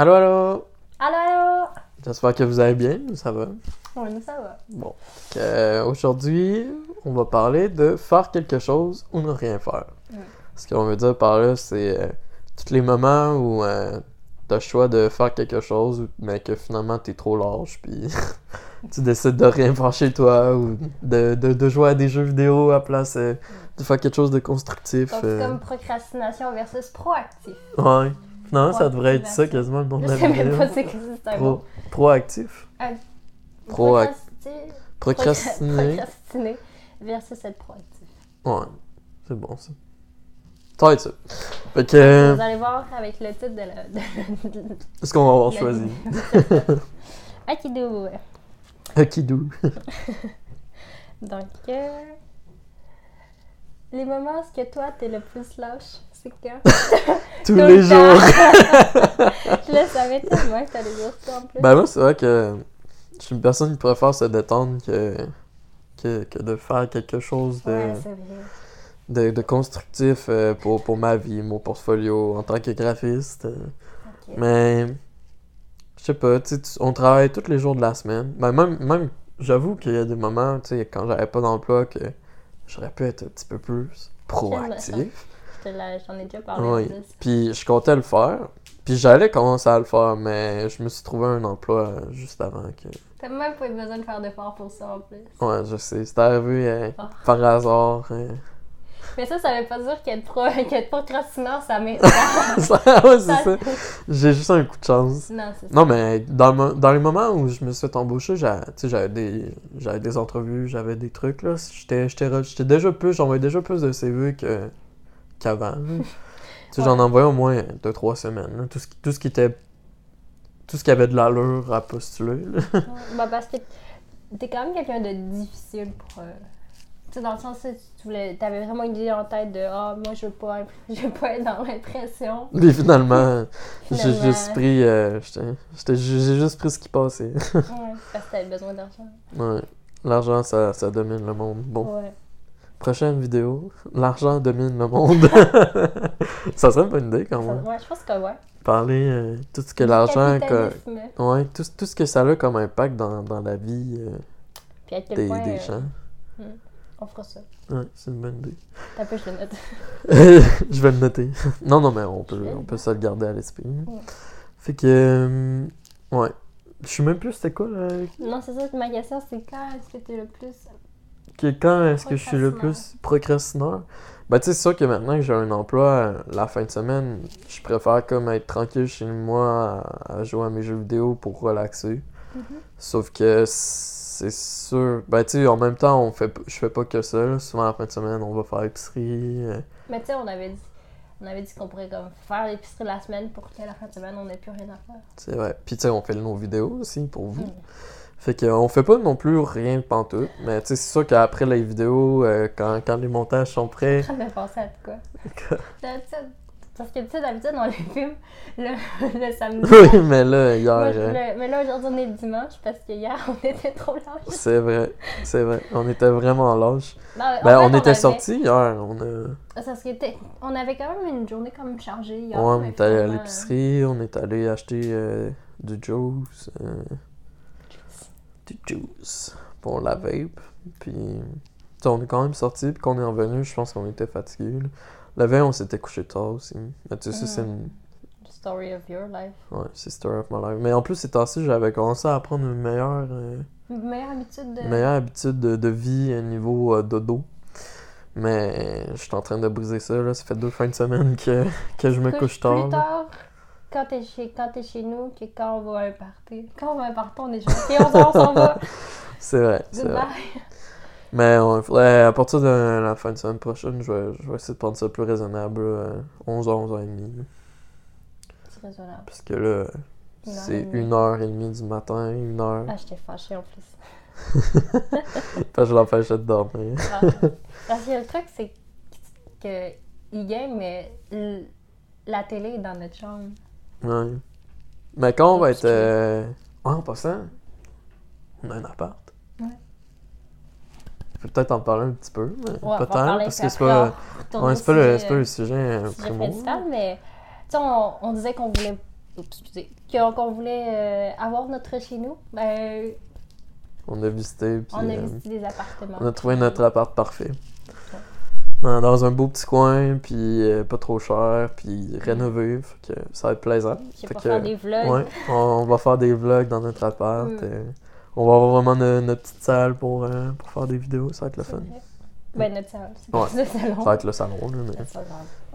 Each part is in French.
Allô, allô! Allô, allô! J'espère que vous allez bien, nous ça va? Oui, nous, ça va. Bon. Euh, Aujourd'hui, on va parler de faire quelque chose ou ne rien faire. Mm. Ce qu'on veut dire par là, c'est euh, tous les moments où euh, t'as le choix de faire quelque chose, mais que finalement t'es trop lâche, puis tu décides de rien faire chez toi, ou de, de, de jouer à des jeux vidéo à place euh, de faire quelque chose de constructif. Donc, c'est comme procrastination versus proactif. Ouais. Non, ça devrait être ça quasiment le nom de Je la sais même vidéo. pas c'est que c'est un Pro- proactif. Proac- Procrasti- Procrastiner. Procrastiner versus être proactif. Ouais, c'est bon ça. Ça va être ça. Fait que. euh, Vous allez voir avec le titre de la. de- Est-ce qu'on va avoir la- choisi? Akidou. Akidou. Donc, euh, les moments où que toi t'es le plus lâche, c'est quand? Tous les le jours. Je le savais tellement que t'allais dire ça en plus. Ben moi, c'est vrai que je suis une personne qui préfère se détendre que, que, que de faire quelque chose de, Ouais, de, de constructif euh, pour, pour ma vie, mon portfolio en tant que graphiste. Mais, je sais pas, tu sais, tu- on travaille tous les jours de la semaine. Ben, même, même j'avoue qu'il y a des moments, tu sais, quand j'avais pas d'emploi, que j'aurais pu être un petit peu plus proactif. J'en ai déjà parlé Oui. Puis je comptais le faire. Puis j'allais commencer à le faire, mais je me suis trouvé un emploi euh, juste avant que. T'as même pas eu besoin de faire d'efforts pour ça en plus. Ouais, je sais. C'est arrivé euh, Ah. par hasard. euh. Mais ça, ça veut pas dire qu'être pro... qu'être procrastinant, ça m'est. Ça- ouais, c'est ça. J'ai juste un coup de chance. non, c'est ça. Non, mais dans, le dans les moments où je me suis fait embaucher, j'avais des, j'avais des entrevues, j'avais des trucs, là. J'étais déjà plus, j'envoyais déjà plus de CV que, qu'avant. là. tu sais, j'en Ouais. envoyais au moins 2-3 semaines, là. Tout ce, qui- tout ce qui était, tout ce qui avait de l'allure à postuler, là. Ouais, bah, parce que t'es quand même quelqu'un de difficile pour. euh, Tu sais, dans le sens où tu voulais. T'avais vraiment une idée en tête de Ah, moi, je veux pas, je veux pas être dans l'impression. Et finalement, j'ai juste pris, euh, j'ai juste pris ce qui passait. ouais, parce que t'avais besoin d'argent. ouais. L'argent, ça, ça domine le monde. Bon. Ouais. Prochaine vidéo, l'argent domine le monde. ça serait une bonne idée quand même. ouais, je pense que ouais. Parler euh, tout ce que l'argent. que-. Ouais, tout, tout ce que ça a comme impact dans, dans la vie euh, Puis à quel des, point. des euh, gens. on fera ça. Ouais, c'est une bonne idée. T'as peu, je le note. Je vais le noter. Non, non, mais on peut, on peut se le garder à l'esprit. Ouais. Fait que. euh, ouais. Je sais même plus c'était quoi là. Non, c'est ça, ma question, c'est quand est-ce que t'es le plus. Que- quand est-ce que je suis le plus procrastineur? Ben, tu sais, c'est sûr que maintenant que j'ai un emploi, la fin de semaine, je préfère comme être tranquille chez moi à, jouer à mes jeux vidéo pour relaxer. Mhm. Sauf que c'est sûr. Ben, tu sais, en même temps, on fait, je fais pas que ça. là. Souvent, la fin de semaine, on va faire épicerie. euh, Mais tu sais, on avait dit. On avait dit qu'on pourrait comme faire l'épicerie la semaine pour que la fin de semaine, on n'ait plus rien à faire. c'est vrai. Puis, tu sais, on fait nos vidéos aussi pour vous. Mm. Fait que, on fait pas non plus rien de pantoute. Mais, tu sais, c'est sûr qu'après les vidéos, euh, quand, quand les montages sont prêts. Je suis en train de penser à de quoi? D'habitude- Parce que tu sais, d'habitude, on les filme le, le samedi. oui, mais là, hier. Moi, je- le- mais là, aujourd'hui, on est le dimanche parce que hier, on était trop lâches. C'est vrai, c'est vrai. On était vraiment. Non, en Ben, on était avait- sortis hier. On a... Parce que t'es- on avait quand même une journée comme chargée hier. Ouais, on est allé à l'épicerie, on est allé acheter euh, du juice. euh, du juice pour la vape. Puis, on est quand même sortis, puis qu'on est revenu, je pense qu'on était fatigués. là. La veille, on s'était couché tard aussi. Mais tu sais, c'est une. euh, Story of your life. Ouais, c'est story of my life. Mais en plus, ces temps-ci, j'avais commencé à prendre une meilleure. euh, Une meilleure habitude de. meilleure habitude de, de vie au niveau euh, dodo. Mais je suis en train de briser ça, là. Ça fait deux fins de semaine que, que je me Couche plus tard? Quand t'es chez, quand chez nous que quand on va à un party. Quand on va à un party, on est on s'en- va. C'est vrai, c'est vrai. Mais on à partir de la fin de semaine prochaine, je vais, je vais essayer de prendre ça plus raisonnable, là, 11 h 11 h 30 C'est raisonnable. Parce que là, c'est et demie. 1h30 du matin, 1h. Ah, j'étais fâchée en plus. Parce que je l'empêchais de dormir. Ah. Parce que le truc, c'est que il game, mais la télé est dans notre chambre. Ouais. Mais quand on va être. Obscur. euh, ah, en passant, on a un appart. Ouais. On peut peut-être en parler un petit peu, mais Ouais, peut-être, parler, parce que c'est pas, ouais, c'est pas, le, sujet, c'est pas le sujet euh, sujet principal, mais tu sais, on, on disait qu'on voulait. oups, excusez, qu'on qu'on voulait euh, avoir notre chez nous, ben, On a visité, puis on a euh, visité des appartements. on a trouvé notre appart parfait. Dans, dans un beau petit coin, puis euh, pas trop cher, puis rénové, fait que ça va être plaisant. Fait pas que, faire des vlogs. Ouais, on, on va faire des vlogs dans notre appart. Mm. euh, on va avoir vraiment no- notre petite salle pour, euh, pour faire des vidéos, ça va être le fun. vrai. Ben, notre salon, c'est Ouais. pas le salon. Ça va être le salon, là, mais...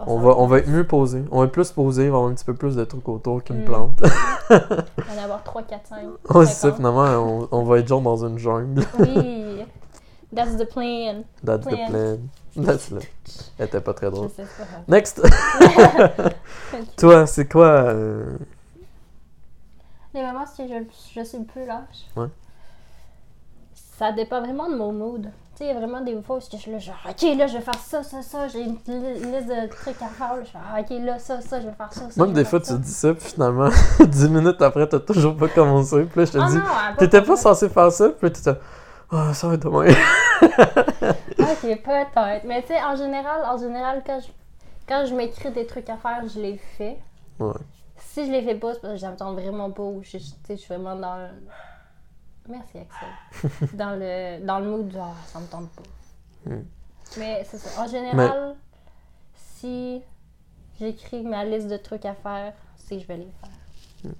On va, on va être mieux posé. On va être plus posé, il va avoir un petit peu plus de trucs autour qu'une Mm. plante. On va en avoir 3, 4, 5. Ouais, c'est ça, finalement, on, on va être genre dans une jungle. Oui. That's the plan. That's the Plan. That's the... Elle était pas très Je drôle. sais, pas. Next! Toi, c'est quoi euh, Les moments où je, je suis le plus lâche. Ouais. Ça dépend vraiment de mon mood. Tu sais, il y a vraiment des fois où je suis là, genre, ok, là, je vais faire ça, ça, ça. J'ai une li- liste de trucs à faire. là. Je fais, ok, là, ça, ça, je vais faire ça. ça Même des fois, tu dis ça, puis finalement, 10 minutes après, t'as toujours pas commencé. Puis là, je te Ah dis, t'étais pas censé faire ça, puis là, t'étais, ah, ça va être demain. Ok, peut-être. Mais tu sais, en général, en général, quand je, quand je m'écris des trucs à faire, je les fais. Ouais. Si je les fais pas, c'est parce que j'attends vraiment pas ou je, je suis vraiment dans le... Merci Axel. dans le dans le mood genre ça me tente pas. Hmm. Mais c'est ça. En général, si j'écris ma liste de trucs à faire, c'est que je vais les faire.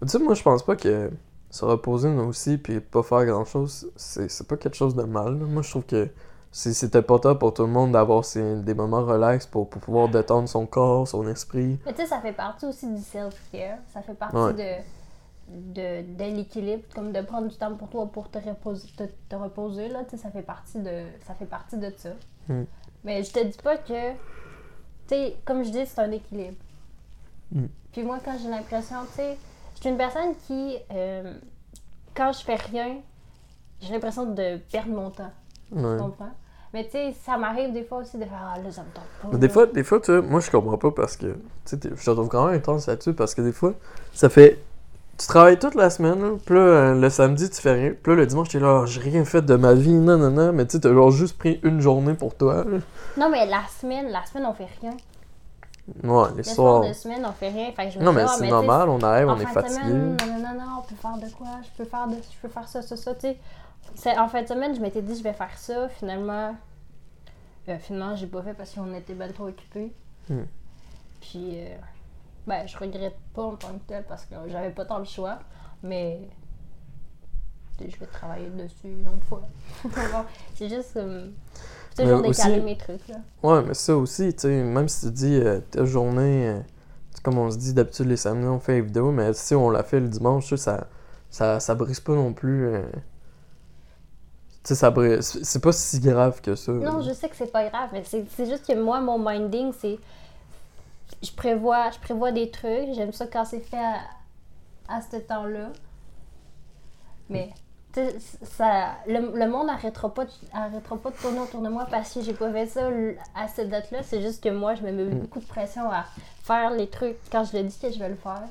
Tu sais, moi, je pense pas que se reposer nous aussi, puis pas faire grand chose, c'est c'est pas quelque chose de mal. là. Moi, je trouve que c'est important pour tout le monde d'avoir des moments relax pour, pour pouvoir détendre son corps, son esprit. Mais tu sais, ça fait partie aussi du self-care. Ça fait partie Ouais. de, de, de l'équilibre, comme de prendre du temps pour toi pour te reposer, te, te reposer là, ça fait partie de ça fait partie de ça. Mm. Mais je te dis pas que tu sais, comme je dis, c'est un équilibre. Mm. Puis moi quand j'ai l'impression, tu sais, suis une personne qui euh, quand je fais rien, j'ai l'impression de perdre mon temps, tu comprends? Mais tu sais, ça m'arrive des fois aussi de faire ah là ça me tente pas. Mais des fois, des fois, tu vois, moi, je comprends pas parce que, tu sais, je te trouve quand même intense là-dessus parce que des fois, ça fait. Tu travailles toute la semaine, là, puis là, euh, le samedi, tu fais rien. Puis là, le dimanche, t'es là, Ah, j'ai rien fait de ma vie, non, non, non. Mais tu sais, t'as genre juste pris une journée pour toi. là. Non mais la semaine, la semaine on fait rien. Ouais, les Le soirs. soir de semaine, on fait rien. Fait que je me Non, mais c'est normal, on arrive, on est fatigué. semaine, non, non, non, on peut faire de quoi? Je peux faire, de, je peux faire ça, ça, ça, tu sais. En fin de semaine, je m'étais dit, je vais faire ça. Finalement, euh, finalement, j'ai pas fait parce qu'on était bien trop occupés. Hmm. Puis, euh, ben, je regrette pas en tant que tel parce que j'avais pas tant le choix. Mais, je vais travailler dessus une autre fois. C'est juste, euh, Toujours aussi- décaler mes trucs, là. Ouais, mais ça aussi, tu sais, même si tu dis euh, ta journée, euh, comme on se dit d'habitude les samedis, on fait une vidéo, mais si on la fait le dimanche, ça, ça, ça brise pas non plus. euh, Tu sais, ça brise. C'est pas si grave que ça. Non, je sais que c'est pas grave, mais c'est juste que moi, mon minding, c'est. Je prévois, je prévois des trucs, j'aime ça quand c'est fait à, à ce temps-là. Mais, ça, le, le monde n'arrêtera pas, arrêtera pas de tourner autour de moi parce que j'ai pas fait ça à cette date-là. C'est juste que moi, je me mets Mm. beaucoup de pression à faire les trucs quand je le dis que je vais le faire.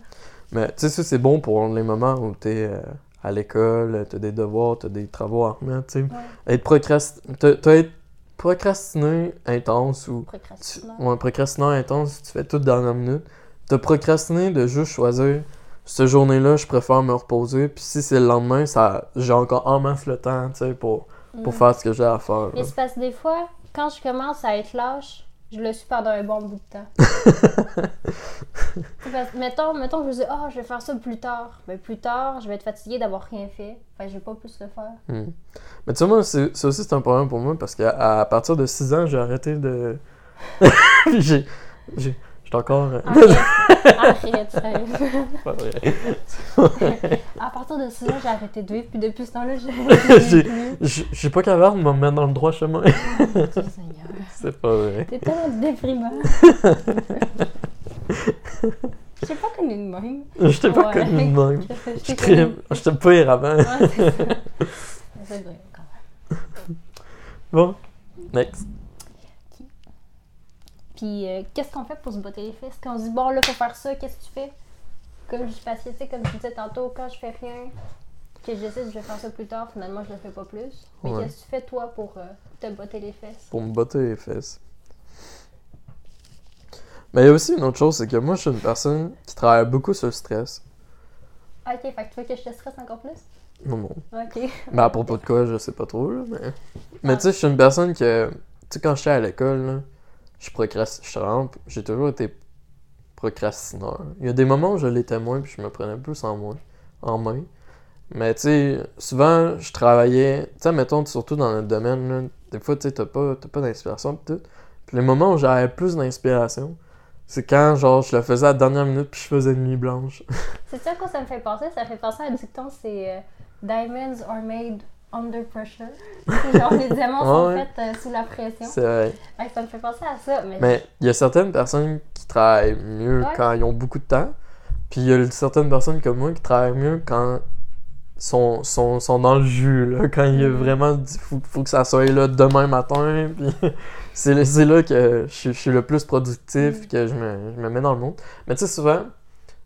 Mais tu sais, ça, c'est bon pour les moments où t'es euh, à l'école, t'as des devoirs, t'as des travaux à remettre, tu sais. Être procrast... Être procrastiné intense ou. Tu... Procrastinant. Ouais, procrastinant intense, tu fais tout dernière minute. T'as procrastiné de juste choisir cette journée-là, je préfère me reposer. Puis si c'est le lendemain, ça j'ai encore en masse le temps, tu sais, pour, pour Mm. faire ce que j'ai à faire. Mais c'est parce que des fois, quand je commence à être lâche, je le suis pendant un bon bout de temps. C'est parce que, mettons, mettons que je dis, ah, je vais faire ça plus tard. Mais plus tard, je vais être fatiguée d'avoir rien fait. Que je vais pas plus le faire. Hmm. Mais tu sais, moi, c'est- ça aussi, c'est un problème pour moi parce qu'à à partir de 6 ans, j'ai arrêté de. J'ai- J'étais encore. euh, Arrête, sérieux. pas vrai. À partir de 6 ans, j'ai arrêté de vivre, puis depuis ce temps-là, j'ai. Je suis pas capable de me mettre dans le droit chemin. Seigneur. c'est pas vrai. T'es tellement déprimant. Je t'ai pas connu de même. Je t'ai pas Ouais. connu de même. Je Je t'ai crime. Je avant. Ouais, ça. C'est vrai, quand même. Bon, next. Puis, euh, qu'est-ce qu'on fait pour se botter les fesses? Quand on se dit, bon, là, faut faire ça, qu'est-ce que tu fais? Comme je parce que, tu sais, comme je disais tantôt, quand je fais rien, que j'essaie, je vais faire ça plus tard, finalement, je le fais pas plus. Mais Ouais. qu'est-ce que tu fais, toi, pour euh, te botter les fesses? Pour me botter les fesses. Mais il y a aussi une autre chose, c'est que moi, je suis une personne qui travaille beaucoup sur le stress. Ok, fait que tu veux que je te stresse encore plus? Non, non. Ok. Mais à propos de quoi, je sais pas trop, là, mais... Mais Ah. tu sais, je suis une personne que... Tu sais, quand j'étais à l'école, là, je procrastine... J'ai toujours été procrastineur. Il y a des moments où je l'étais moins, puis je me prenais plus en, en main. Mais tu sais, souvent, je travaillais... Tu sais, mettons, surtout dans notre domaine, là, des fois, tu sais, t'as pas, pas d'inspiration, pis tout. Puis les moments où j'avais plus d'inspiration, c'est quand, genre, je le faisais à la dernière minute, puis je faisais une nuit blanche. C'est ça quoi ça me fait penser? Ça fait penser à un dicton, c'est euh, Diamonds are made under pressure. C'est genre les diamants sont ouais. faits euh, sous la pression. c'est vrai. Que ça me fait penser à ça. Mais, Mais il y a certaines personnes qui travaillent mieux Ouais. quand ils ont beaucoup de temps. Puis il y a certaines personnes comme moi qui travaillent mieux quand ils sont, sont, sont dans le jus. Là, quand il y a Mhm. vraiment dit faut, faut que ça soit là demain matin. Puis c'est c'est là que je, suis- je suis le plus productif, Mhm. que je me, je me mets dans le monde. Mais tu sais, souvent,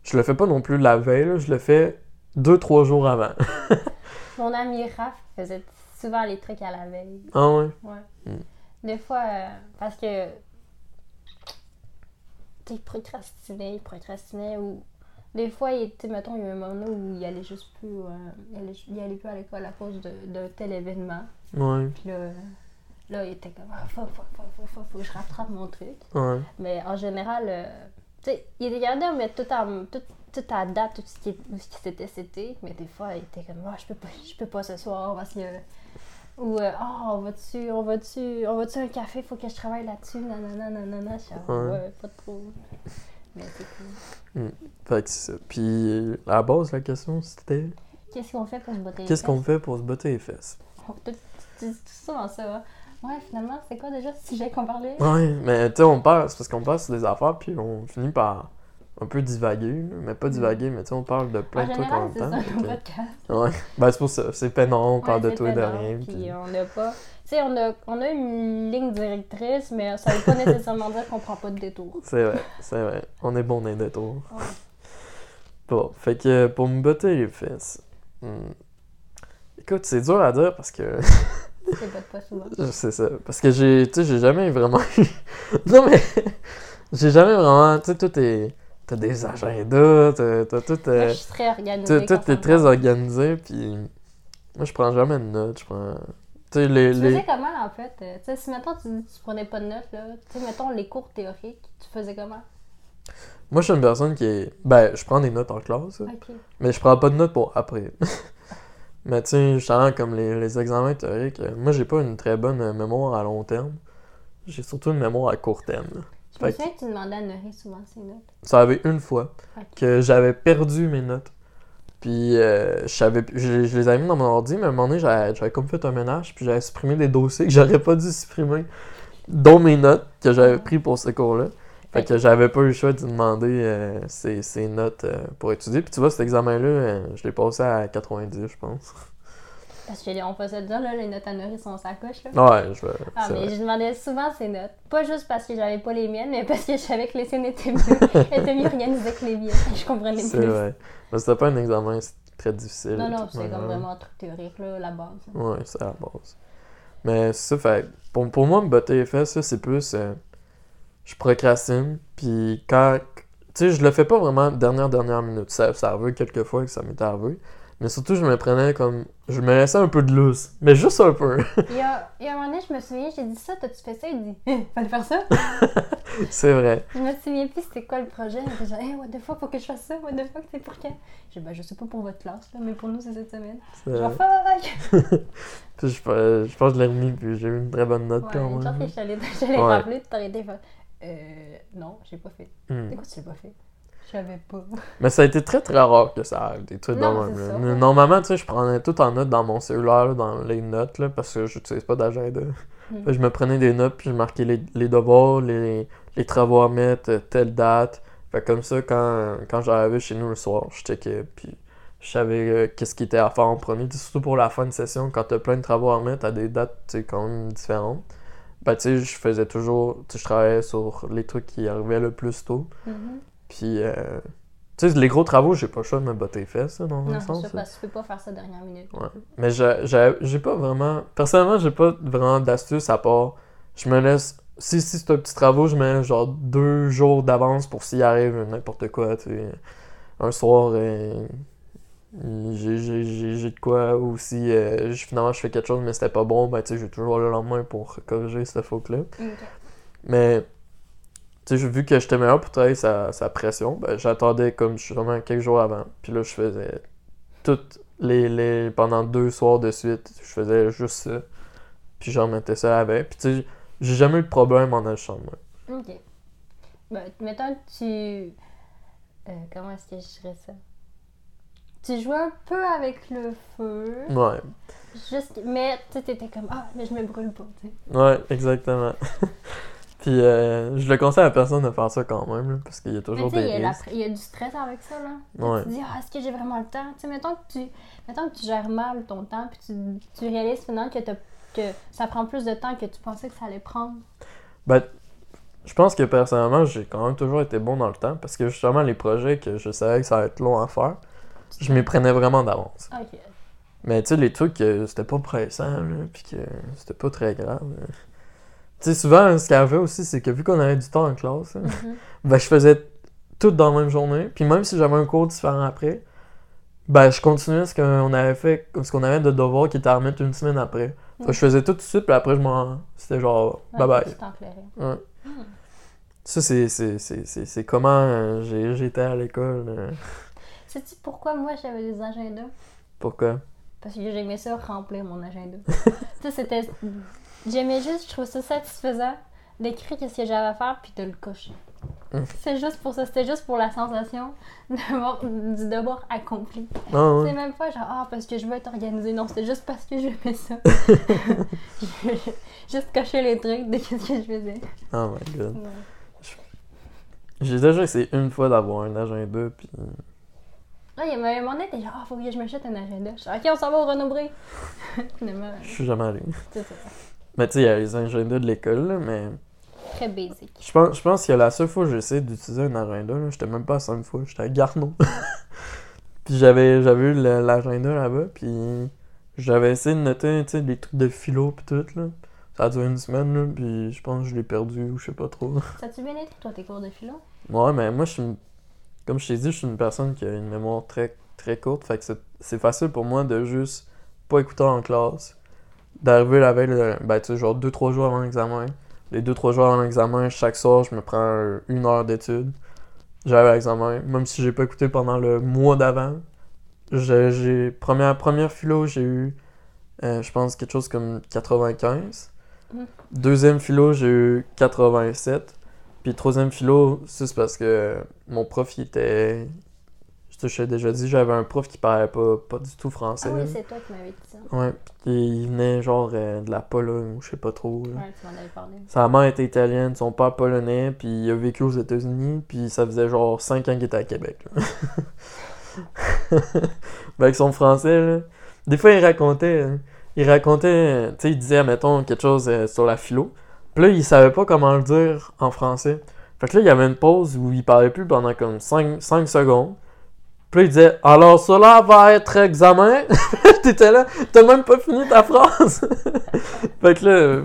je le fais pas non plus la veille, là, je le fais deux, trois jours avant. Mon ami Raph faisait souvent les trucs à la veille. ah ouais? Ouais. Mm. Des fois, euh, parce que. Tu sais, il procrastinait, il procrastinait ou. Des fois, il était, mettons, il y a un moment où il allait juste plus. euh, il, allait, il allait plus à l'école à cause de- d'un tel événement. Ouais, Puis là, là, il était comme, ah, faut, faut, faut, faut, faut, que je rattrape mon truc. ouais. Mais en général, euh, tu sais, il était capable de mettre tout, en, tout, tout à date, tout ce qui, ce qui s'était cité, mais des fois, il était comme, ah, je peux pas, je peux pas ce soir parce que. Ou, euh, ah, on va-tu, on va-tu, on va-tu un café, faut que je travaille là-dessus, nanana, nanana. Je suis Ouais. ouais, pas trop. Mais c'est cool. Fait que c'est ça. Puis à la base, la question, c'était Qu'est-ce qu'on fait pour se botter les qu'est-ce qu'on fait pour se botter les fesses? Oh, tout, tu dis tout ça dans ça, hein. Ouais, finalement, c'est quoi déjà ce sujet qu'on parlait? Ouais, mais tu sais, on c'est parce qu'on parle sur des affaires, puis on finit par un peu divaguer, là. mais pas divaguer, mais tu sais, on parle de plein en de trucs en même c'est ça, temps. que- podcasts. Ouais, ben c'est pour ça, c'est peinant, on parle Ouais, de c'est tout et de rien. Puis puis- on n'a pas. Tu sais, on a, on a une ligne directrice, mais ça veut pas nécessairement dire qu'on prend pas de détour. C'est vrai, c'est vrai. On est bon dans les détours. Ouais. Bon, fait que pour me botter les fesses. hmm, Écoute, c'est dur à dire parce que. C'est pas souvent. Ça. Parce que j'ai. Tu sais, j'ai jamais vraiment eu. non, mais. j'ai jamais vraiment. Tu sais, tout est. T'as des agendas, t'as t'as tout. Moi, euh, je suis très organisée. Tout, est très organisé, puis moi je prends jamais de notes, je prends... Tu les... Tu les... faisais comment en fait? Euh, Tu sais, si mettons tu, tu prenais pas de notes, là, tu sais, mettons les cours théoriques, tu faisais comment? Moi je suis une personne qui est... Ben, je prends des notes en classe, là, Ok. mais je prends pas de notes pour après. mais tu sais, justement, comme les, les examens théoriques, euh, moi j'ai pas une très bonne mémoire à long terme. J'ai surtout une mémoire à court terme. Fait que- que tu demandais à Nori souvent ses notes. Ça avait une fois que j'avais perdu mes notes. Puis euh, je les avais mis dans mon ordi, mais à un moment donné, j'avais comme fait un ménage, puis j'avais supprimé des dossiers que j'aurais pas dû supprimer, dont mes notes que j'avais pris pour ce cours-là. Fait que j'avais pas eu le choix de demander euh, ces, ces notes euh, pour étudier. Puis tu vois, cet examen-là, euh, je l'ai passé à 90, je pense. Parce qu'on faisait dire, là, les notes à Nori sont sa coche, là. Ouais, je vais. Ah, c'est mais vrai. je demandais souvent ses notes. Pas juste parce que j'avais pas les miennes, mais parce que je savais que les siennes étaient mieux, étaient mieux organisées que les miennes. Je comprenais C'est plus. vrai. Mais c'était pas un examen c'est très difficile. Non, non, c'est comme vraiment un truc théorique, là, la base. Ouais, c'est la base. Mais c'est ça, fait pour, pour moi, me botter les fesses, ça, c'est plus. euh, je procrastine, puis quand. Tu sais, je le fais pas vraiment dernière, dernière minute. Ça, ça arrive quelques fois que ça m'est arrivé. Mais surtout, je me prenais comme. Je me laissais un peu de lousse. Mais juste un peu. Il y a, il y a un moment donné, je me souviens, j'ai dit ça, t'as-tu fait ça? Il dit, Hein, fallait faire ça? c'est vrai. Je me souviens plus c'était quoi le projet. J'étais genre, hey, what the fuck, faut que je fasse ça? What the fuck, c'est pour quand? J'ai ben, je sais pas pour votre classe, là, mais pour nous, c'est cette semaine. Genre, fuck! Puis je, euh, je pense que je l'ai remis, puis j'ai eu une très bonne note Ouais, quand même. t'allais je t'allais Ouais. rappeler, tu t'arrêtais faire, euh, non, j'ai pas fait. C'est quoi, tu l'as pas fait? Je savais pas. Mais ça a été très très rare que ça arrive, des trucs Non, même. c'est là. ça. Normalement, tu sais, je prenais tout en note dans mon cellulaire, dans les notes, là, parce que j'utilise pas d'agenda. Hmm. Je me prenais des notes, puis je marquais les, les devoirs, les, les travaux à mettre, euh, telle date. Fait comme ça, quand, quand j'arrivais chez nous le soir, je checkais, puis je savais euh, qu'est-ce qui était à faire en premier. Surtout pour la fin de session, quand t'as plein de travaux à mettre à des dates, quand même différentes. Ben, tu sais, je faisais toujours, je travaillais sur les trucs qui arrivaient le plus tôt. Mhm. Puis, euh, tu sais, les gros travaux, j'ai pas le choix de me botter les fesses, là, dans Non, un sens. là. que tu peux pas faire ça dernière minute. Ouais. Mais j'ai- pas vraiment. Personnellement, j'ai pas vraiment d'astuce à part. Je me laisse si, si c'est un petit travaux, je mets genre deux jours d'avance pour s'il arrive n'importe quoi, tu sais. Un soir, euh, j'ai- de quoi, ou si euh, finalement je fais quelque chose mais c'était pas bon, ben tu sais, j'ai toujours le lendemain pour corriger cette faute-là. Ok. Mais, tu sais, vu que j'étais meilleur pour travailler sa, sa pression, ben j'attendais comme justement quelques jours avant. Puis là, je faisais toutes les, les. pendant deux soirs de suite, je faisais juste ça. Puis j'en mettais ça avec. Puis tu sais, j'ai jamais eu de problème en achetant moi. Ok. Ben, mettons que tu. euh, comment est-ce que je dirais ça? Tu jouais un peu avec le feu. Ouais, Juste, mais tu sais, t'étais comme, ah, mais je me brûle pas, tu sais. ouais, exactement. Puis euh, je le conseille à personne de faire ça quand même, là, parce qu'il y a toujours des il y, a la il y a du stress avec ça, là. Ouais. Tu te dis, ah, est-ce que j'ai vraiment le temps? Tu sais, mettons que tu, mettons que tu gères mal ton temps, puis tu, tu réalises finalement que, t'as- que ça prend plus de temps que tu pensais que ça allait prendre. Ben, je pense que personnellement, j'ai quand même toujours été bon dans le temps, parce que justement, les projets que je savais que ça allait être long à faire, je m'y prenais vraiment d'avance. Ok. Mais tu sais, les trucs, c'était pas pressant, là, puis que c'était pas très grave. là. Tu sais, souvent, ce qu'il y avait aussi, c'est que vu qu'on avait du temps en classe, là, Mhm. ben, je faisais tout dans la même journée. Puis même si j'avais un cours différent après, ben, je continuais ce qu'on avait fait, ce qu'on avait de devoir qui était à remettre une semaine après. Fait je faisais tout de suite, puis après, je m'en. C'était genre, Ouais, bye bye. Ouais. Hmm. Ça, c'est- c'est c'est- c'est- c'est comment euh, j'étais à l'école. euh. Sais-tu pourquoi moi j'avais des agendas? Pourquoi? Parce que j'aimais ça remplir mon agenda. tu sais, c'était. J'aimais juste, je trouvais ça satisfaisant d'écrire ce que j'avais à faire puis de le cocher. Hum. C'est juste pour ça, c'était juste pour la sensation d'avoir- du devoir accompli. Non, C'est même pas genre, ah, parce que je veux être organisée. Non, c'était juste parce que j'aimais ça. juste cocher les trucs de ce que je faisais. Oh my god. Ouais. J'ai déjà essayé une fois d'avoir un agenda, puis. Là, il m'avait demandé, t'es genre, ah, faut que je m'achète un agenda. Je suis ok, on s'en va au. Finalement, Je suis jamais allé. c'est ça. Mais tu sais, il y a les agendas de l'école, là, mais. Très basic. Je pense, je pense que la seule fois que j'ai essayé d'utiliser un agenda, là, j'étais même pas à cinq fois, j'étais à Garneau. puis j'avais, j'avais eu l'agenda là-bas, puis j'avais essayé de noter, tu sais, des trucs de philo pis tout, là. Ça a duré une semaine, là, puis je pense que je l'ai perdu ou je sais pas trop. Ça a-tu bien été, toi, tes cours de philo? Ouais, mais moi, je suis une- Comme je t'ai dit, je suis une personne qui a une mémoire très, très courte, fait que c'est- c'est facile pour moi de juste pas écouter en classe, d'arriver la veille, ben, tu sais, genre 2-3 jours avant l'examen. Les 2-3 jours avant l'examen, chaque soir, je me prends un- une heure d'études. J'arrive à l'examen, même si j'ai pas écouté pendant le mois d'avant. J'ai, première, première philo, j'ai eu, euh, je pense, quelque chose comme 95. Mm. Deuxième philo, j'ai eu 87. Puis troisième philo, c'est parce que mon prof, il était... Je te l'ai déjà dit, j'avais un prof qui parlait pas, pas du tout français. Ah oui, c'est toi qui m'avais dit ça. Ouais, puis il venait genre euh, de la Pologne ou je sais pas trop. là. Ouais, tu m'en avais parlé. Sa mère était italienne, son père polonais, puis il a vécu aux États-Unis, puis ça faisait genre 5 ans qu'il était à Québec. avec son français, là. Des fois, il racontait, hein, il racontait, tu sais, il disait, mettons, quelque chose euh, sur la philo. Puis là, il savait pas comment le dire en français. Fait que là, il y avait une pause où il parlait plus pendant comme 5, secondes. Puis il disait, alors cela va être examen? T'étais là, t'as même pas fini ta phrase. fait que là,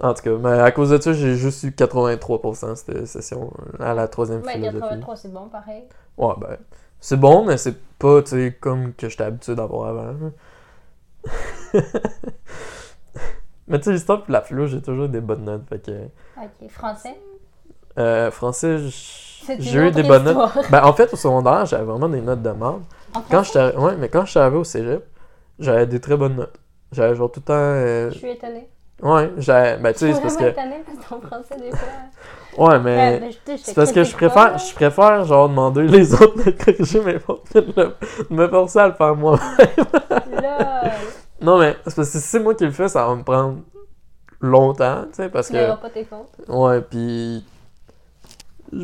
en tout cas, mais à cause de ça, j'ai juste eu 83% cette session euh, à la troisième Ouais, philosophie. 83, c'est bon, pareil. Ouais, ben, c'est bon, mais c'est pas, tu sais, comme que j'étais habitué d'avoir avant. mais tu sais, l'histoire la philo, j'ai toujours des bonnes notes. Fait que, Ok, français? euh, français, j- C'est une j'ai eu des bonnes notes. Ben, en fait, au secondaire, j'avais vraiment des notes de merde. Quand j'étais, ouais, mais quand j'étais arrivé au cégep, j'avais des très bonnes notes. J'avais genre tout le temps, euh, je suis étonnée. ouais, j'avais, ben, tu sais, c'est parce que, étonnée parce que ton français, des fois. ouais, mais. Ouais, ben, C'est parce que je préfère, je préfère genre demander les autres de corriger mes fautes que de me forcer à le faire moi. Là, Non mais c'est parce que si c'est moi qui le fais, ça va me prendre longtemps, tu sais, parce tu que pas tes fautes. ouais, puis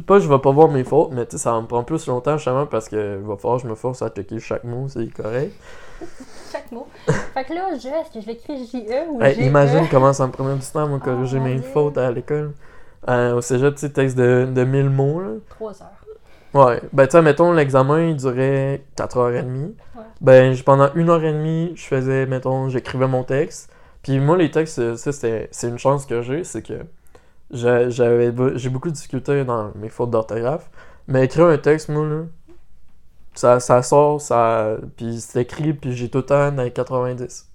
pas je vais pas voir mes fautes, mais ça va me prendre plus longtemps justement parce que va falloir que je me force à checker chaque mot, c'est correct. Chaque mot. fait que là, je, est-ce que je l'écris J-E ou Hey, G-E? imagine comment ça me prenait du temps à me corriger Oh, mon mes fautes à l'école. Euh, au cégep, tu sais, texte de, de 1000 mots, là. 3 heures. Ouais, ben tu sais, mettons, l'examen, il durait 4h30. Ouais. Ben, pendant une heure et demie, je faisais, mettons, j'écrivais mon texte. Puis moi, les textes, ça, c'est une chance que j'ai, c'est que j'avais j'ai beaucoup de difficultés dans mes fautes d'orthographe. Mais écrire un texte, moi, là, ça, ça sort, ça. Puis c'est écrit, puis j'ai tout le temps dans les 90.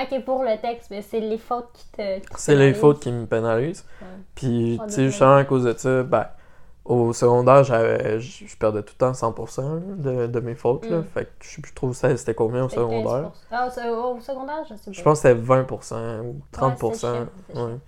Ok, pour le texte, mais c'est les fautes qui te. qui C'est les fautes qui me pénalisent. Ouais. Puis, tu sais, justement, à cause de ça, ben, au secondaire, j'avais, je perdais tout le temps 100% là, de, de mes fautes, là. Mm. Fait que je, je trouve ça, c'était combien au secondaire? 15%. Ah, au, se- au secondaire, je sais pas. Je pense que c'était 20% ou 30%. Ouais, c'était chiant, c'était ouais.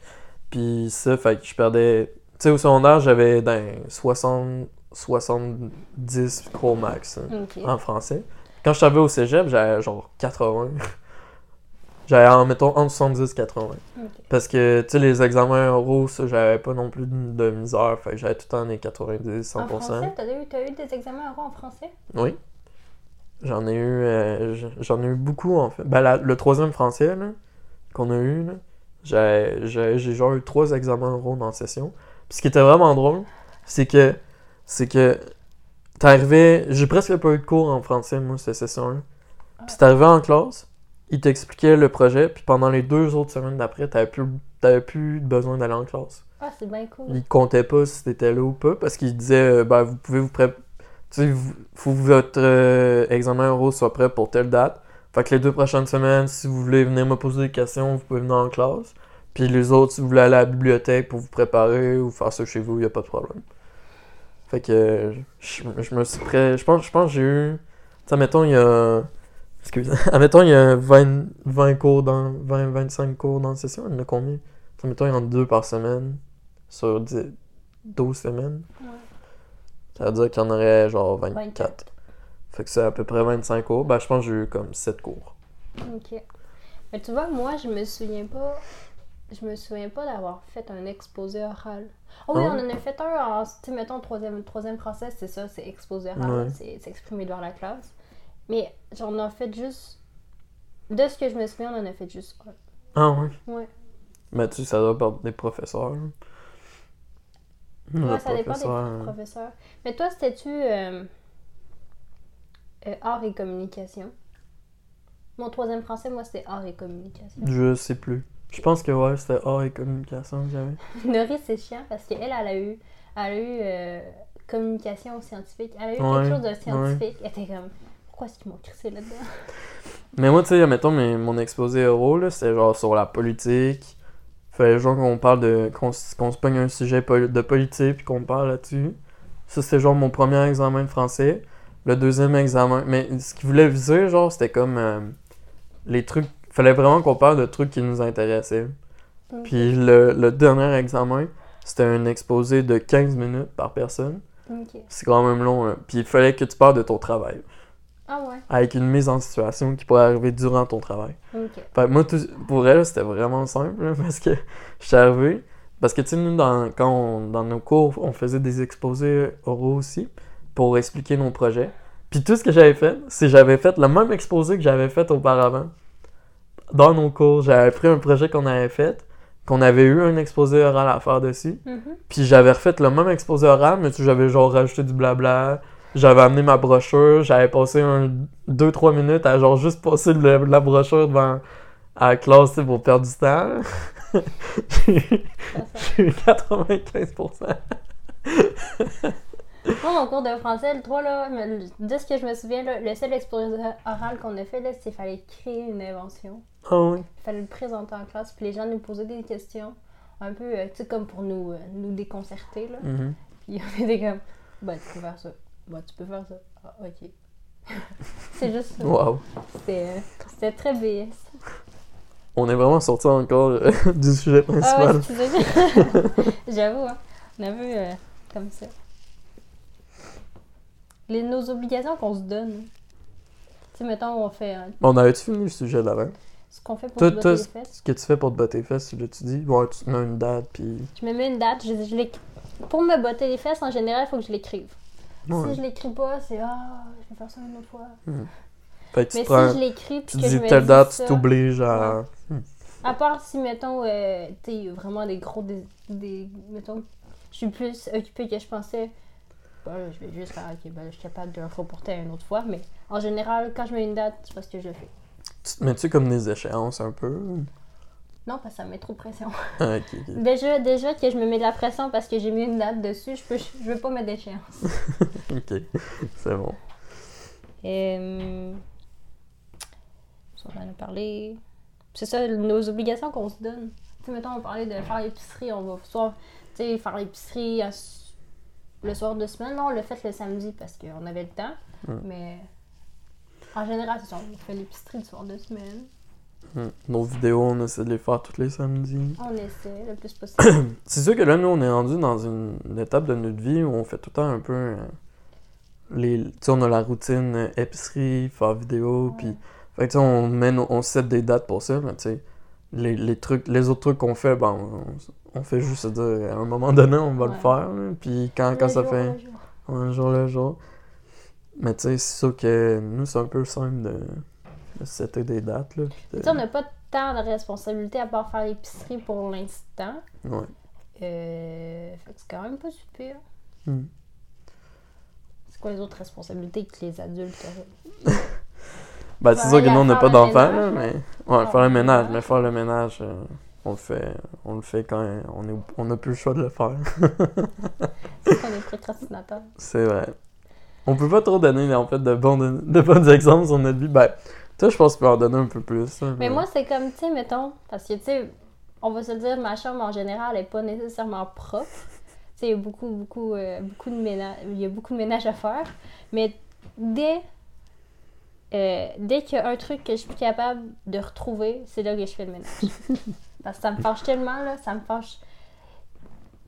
Puis ça, fait que je perdais... Tu sais, au secondaire, j'avais dans 60, 70 gros max hein, en français. Quand je suis arrivé au cégep, j'avais genre 80. j'avais, en mettons, entre 70 et 80. Ok. Parce que, tu sais, les examens oraux, ça, j'avais pas non plus de, misère. Fait que j'avais tout le temps les 90, 100%. En français, t'as eu, t'as eu des examens oraux en français? Oui. J'en ai eu euh, j'en ai eu beaucoup en fait. Ben, la- le troisième français là, qu'on a eu, là, j'ai genre eu trois examens dans la session. Puis ce qui était vraiment drôle, c'est que c'est que t'arrivais. J'ai presque pas eu de cours en français, moi, cette session-là. Puis t'arrivais en classe, ils t'expliquaient le projet, puis pendant les deux autres semaines d'après, t'avais plus, t'avais plus besoin d'aller en classe. Ah, c'est bien cool. Ils comptaient pas si t'étais là ou pas parce qu'ils disaient euh, ben vous pouvez vous pré tu sais faut que votre euh, examen euro soit prêt pour telle date. Fait que les deux prochaines semaines, si vous voulez venir me poser des questions, vous pouvez venir en classe. Puis les autres, si vous voulez aller à la bibliothèque pour vous préparer ou faire ça chez vous, y a pas de problème. Fait que je, je me suis prêt. Je pense, je pense que j'ai eu. Tu mettons, il y a. Excusez. Admettons, il y a 20, 20 cours dans. 20, 25 cours dans la session. Il y en a combien? Mettons, il y en a deux par semaine sur 10 12 semaines. Ouais. Ça veut dire qu'il y en aurait genre 24. 24. Fait que c'est à peu près 25 cours. Ben, je pense que j'ai eu comme 7 cours. Ok. Mais tu vois, moi, je me souviens pas. Je me souviens pas d'avoir fait un exposé oral. Oh oui, Ah on en a fait un en, tu sais, mettons, troisième, troisième français, c'est ça, c'est exposé oral, Ouais. c'est s'exprimer devant la classe. Mais j'en ai fait juste. De ce que je me souviens, on en a fait juste un. Ah ouais? Ouais. Mais tu sais, ça doit des professeurs. Ouais, ça dépend des professeurs. Mais toi, c'était-tu euh, euh, art et communication? Mon troisième français, moi, c'était art et communication. Je sais plus. Je pense que ouais, c'était art et communication que j'avais. Norris, c'est chiant parce qu'elle, elle a eu, elle a eu euh, communication scientifique. Elle a eu Ouais, quelque chose de scientifique. Elle était comme, pourquoi est-ce qu'ils m'ont crissé là-dedans? Mais moi, tu sais, mettons, mes- mon exposé euro, c'était genre sur la politique. Fallait genre qu'on parle de. qu'on qu'on se pogne un sujet de politique puis qu'on parle là-dessus. Ça, c'était genre mon premier examen de français. Le deuxième examen. Mais ce qu'il voulait viser, genre, c'était comme. euh, les trucs. Fallait vraiment qu'on parle de trucs qui nous intéressaient. Puis le, le dernier examen, c'était un exposé de 15 minutes par personne. C'est quand même long, là. Puis il fallait que tu parles de ton travail. Ah ouais, Avec une mise en situation qui pourrait arriver durant ton travail. ok. Fait que moi, tout- pour elle, c'était vraiment simple, là, parce que je suis arrivé. Parce que, tu sais, nous, dans, quand on- dans nos cours, on faisait des exposés oraux aussi pour expliquer nos projets. Puis tout ce que j'avais fait, c'est j'avais fait le même exposé que j'avais fait auparavant. Dans nos cours, j'avais pris un projet qu'on avait fait, qu'on avait eu un exposé oral à faire dessus. Mhm. Puis j'avais refait le même exposé oral, mais j'avais genre rajouté du blabla. J'avais amené ma brochure, j'avais passé un 2-3 minutes à genre juste passer le- la brochure devant à la classe pour perdre du temps. J'ai eu 95%. Moi, mon cours de français, le 3, là, de ce que je me souviens, là, le seul exposé oral qu'on a fait, c'est qu'il fallait créer une invention. Ah oui. Il fallait le présenter en classe, puis les gens nous posaient des questions, un peu, euh, tu sais, comme pour nous, euh, nous déconcerter, là. Mhm. Puis on était comme, bah, tu peux faire ça. Bah, tu peux faire ça. Ah, ok. c'est juste ça. Wow. C'était euh, très BS. On est vraiment sorti encore euh, du sujet Ah ouais, principal. J'avoue, hein. On a vu comme ça. Les, nos obligations qu'on se donne. Tu sais, mettons, on fait on avait-tu fini le sujet d'avant? ce qu'on fait pour se botter les fesses. ce que tu fais pour te botter les fesses, tu l'as-tu dit? Ouais, tu te mets une date, puis... Je me mets une date. Je, je pour me botter les fesses, en général, il faut que je l'écrive. Ouais. Si je l'écris pas, c'est ah, je vais faire ça une autre fois. Fait que tu Mais te prends... si je l'écris, puis Tu que je dis me telle date, ça- tu t'obliges à... À part si, mettons, euh, tu vraiment des gros. Des, des- mettons, je suis plus occupée que je pensais. Là, je vais juste faire, ok, ben, je suis capable de le reporter à une autre fois. Mais en général, quand je mets une date, c'est parce que je le fais. Tu te mets-tu comme des échéances un peu? Non, parce que ça me met trop de pression. Ah. Déjà, déjà que je me mets de la pression parce que j'ai mis une date dessus, je peux, je veux pas mettre d'échéance. Ok, c'est bon. Euh... On en a parlé? C'est ça, nos obligations qu'on se donne. Tu sais, mettons, on parlait de faire l'épicerie, on va soit, tu sais, faire l'épicerie à- le soir de semaine. Non, on l'a fait le samedi parce qu'on avait le temps. Mm. Mais en général, c'est ça, on fait l'épicerie le soir de semaine. Nos vidéos, on essaie de les faire tous les samedis. On essaie le plus possible. C'est sûr que là, nous, on est rendu dans une, une étape de notre vie où on fait tout le temps un peu. euh, les, tu sais, on a la routine euh, épicerie, faire vidéo, puis. Fait que tu sais, on, met nos- on set des dates pour ça, mais tu sais, les, les, trucs, les autres trucs qu'on fait, ben, on, on fait juste dire, à un moment donné, on va le faire, puis quand, quand ça jour, fait. jour. Un jour le jour. Mais tu sais, c'est sûr que nous, c'est un peu simple de, de setter des dates, là. de- Tu sais, on n'a pas tant de responsabilités à part faire l'épicerie pour l'instant. Ouais. Euh, fait que c'est quand même pas super. Hmm. C'est quoi les autres responsabilités que les adultes auraient? Ben, c'est sûr que nous, on n'a pas d'enfants, mais... Ouais, faire le ménage, mais faire le ménage, euh, on le fait, on le fait quand on est, on n'a plus le choix de le faire. C'est qu'on est procrastinateur. c'est vrai. On peut pas trop donner, en fait, de bons, de bons exemples sur notre vie. Ben, toi, je pense que tu peux en donner un peu plus. hein, Mais moi, c'est comme, tu sais, mettons, parce que, tu sais, on va se dire, ma chambre en général n'est pas nécessairement propre. Tu sais, il y a beaucoup, beaucoup, euh, beaucoup de ménage, il y a beaucoup de ménage à faire. Mais dès, euh, dès qu'il y a un truc que je suis capable de retrouver, c'est là que je fais le ménage. parce que ça me fâche tellement, là, ça me fâche.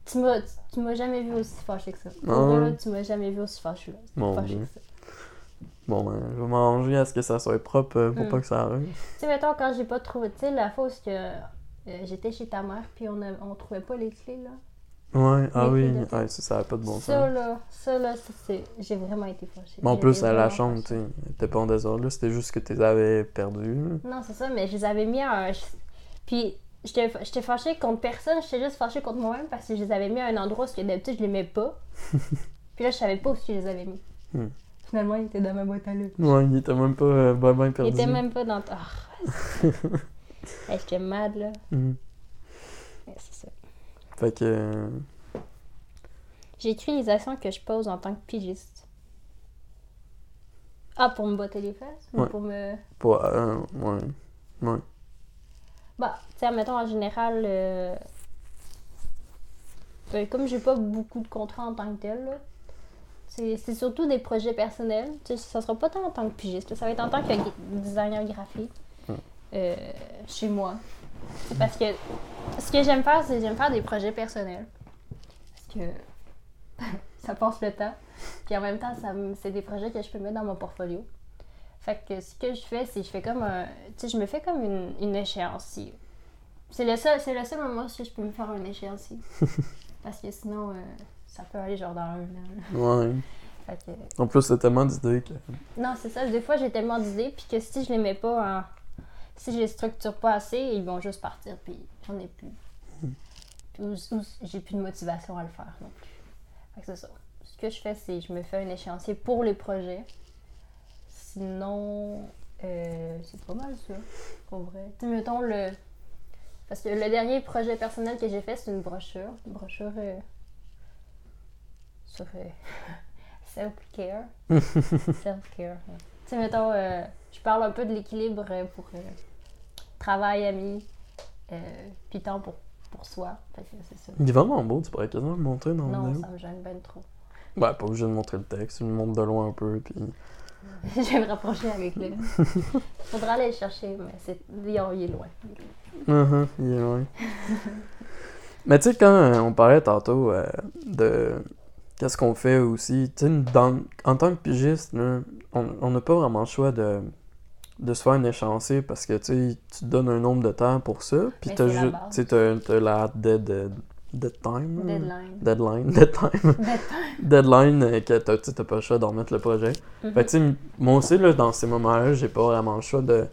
Tu m'as, tu m'as jamais vu aussi fâché que ça. Pour Ah vrai, ouais? là, tu m'as jamais vu aussi fâché, fâché que ça. Bon, ben, je vais m'arranger à ce que ça soit propre euh, pour Hmm. pas que ça arrive. Tu sais, mettons, quand j'ai pas trouvé, tu sais, la est-ce que, euh, j'étais chez ta mère, puis on, a, on trouvait pas les clés, là. Ouais, ah oui, ouais, ça, ça avait pas de bon ça, sens. là, ça, là, ça, c'est... J'ai vraiment été fâchée. Mais en plus, à la chambre, tu t'étais pas en désordre, là, c'était juste que tu les avais perdus. là. Non, c'est ça, mais je les avais mis à un... Puis, j'étais fâchée contre personne, j'étais juste fâchée contre moi-même parce que je les avais mis à un endroit où d'habitude je les mets pas. puis là, je savais pas où je les avais mis. Hmm. Finalement, ils étaient dans ma boîte à lunch. Ouais, il était même pas euh, ben, ben Ils perdu. étaient même pas dans... Ah, hey, j'étais mad, là. Mais c'est ça. Fait que... euh, J'écris les actions que je pose en tant que pigiste. Ah, pour me botter les fesses? Ou pour me... Pour, euh, ouais. Ouais. Bah, tu sais, admettons, en général, euh, ben, comme j'ai pas beaucoup de contrats en tant que tel, là, c'est surtout des projets personnels. Tu sais, ça sera pas tant en tant que pigiste, ça va être en tant que designer graphique euh, chez moi. C'est parce que ce que j'aime faire, c'est j'aime faire des projets personnels. Parce que ça passe le temps. Puis en même temps, ça c'est des projets que je peux mettre dans mon portfolio. Fait que ce que je fais, c'est je fais comme un. Tu sais, je me fais comme une, une échéancier. C'est le seul, c'est le seul moment où je peux me faire un échéancier. Parce que sinon, euh, ça peut aller genre dans un an. Ouais. Fait que- En plus, c'est tellement d'idées que... Non, c'est ça. Des fois, j'ai tellement d'idées, puis que si je les mets pas en. Si je les structure pas assez, ils vont juste partir, puis j'en ai plus. Ou- ou j'ai plus de motivation à le faire non plus. Fait que c'est ça. Ce que je fais, c'est je me fais un échéancier pour les projets. Sinon, euh, c'est pas mal ça, pour vrai. Tu mettons le. Parce que le dernier projet personnel que j'ai fait, c'est une brochure. Une brochure euh, sur euh, self-care. Self-care. ouais. Tu mettons, euh, je parle un peu de l'équilibre euh, pour euh, travail, ami, euh, puis temps pour, pour soi. Fait que c'est ça. Il est vraiment beau, tu pourrais quasiment le montrer dans Non, ça me gêne ben trop. Ouais, pas obligé de montrer le texte, tu le montres de loin un peu, puis... je vais me rapprocher avec lui. Faudra aller le chercher, mais c'est... il est loin. Mhm, il est loin. Mais tu sais, quand euh, on parlait tantôt euh, de qu'est-ce qu'on fait aussi, tu sais, dans- en tant que pigiste, là, on n'a pas vraiment le choix de, de se faire un échéancier parce que tu te donnes un nombre de temps pour ça, puis tu t'as la dead, dead, dead time. Deadline. Deadline, dead time. Deadline. Deadline, euh, que tu t'as pas le choix d'en remettre le projet. Mhm. Fait que, tu moi aussi, là, dans ces moments-là, j'ai pas vraiment le choix de,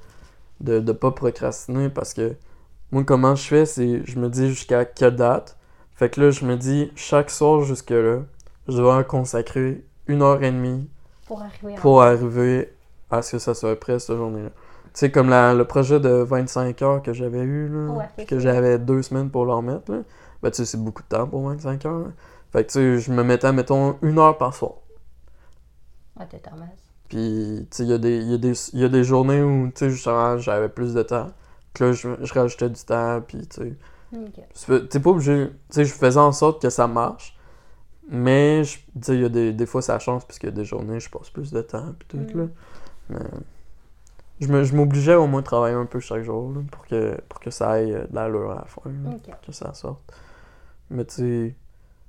de, de pas procrastiner parce que moi, comment je fais, c'est je me dis jusqu'à quelle date. Fait que là, je me dis, chaque soir jusque-là, je dois consacrer une heure et demie Pour arriver pour arriver à ce que ça soit prêt cette journée-là. sais, comme la- le projet de 25 heures que j'avais eu, là, Ouais, puis c'est que j'avais deux semaines pour le remettre, là, ben, tu sais, c'est beaucoup de temps pour 25 heures. là. Fait que, tu sais, je me mettais, mettons, une heure par soir. Ah, t'es. Puis, tu sais, il y, a des- il y, a des- il y a des journées où, tu sais, justement, j'avais plus de temps. Que là, je, je rajoutais du temps, puis, tu sais, Ok. c'est- t'es pas obligé. Tu sais, je faisais en sorte que ça marche. Mais, tu sais, il y a des, des fois, ça change, parce qu'il y a des journées, je passe plus de temps, puis tout, Mm. là. Mais, je m'obligeais au moins de travailler un peu chaque jour, là, pour que, pour que ça aille euh, de l'allure à la fin, là, que ça sorte. Mais, tu sais,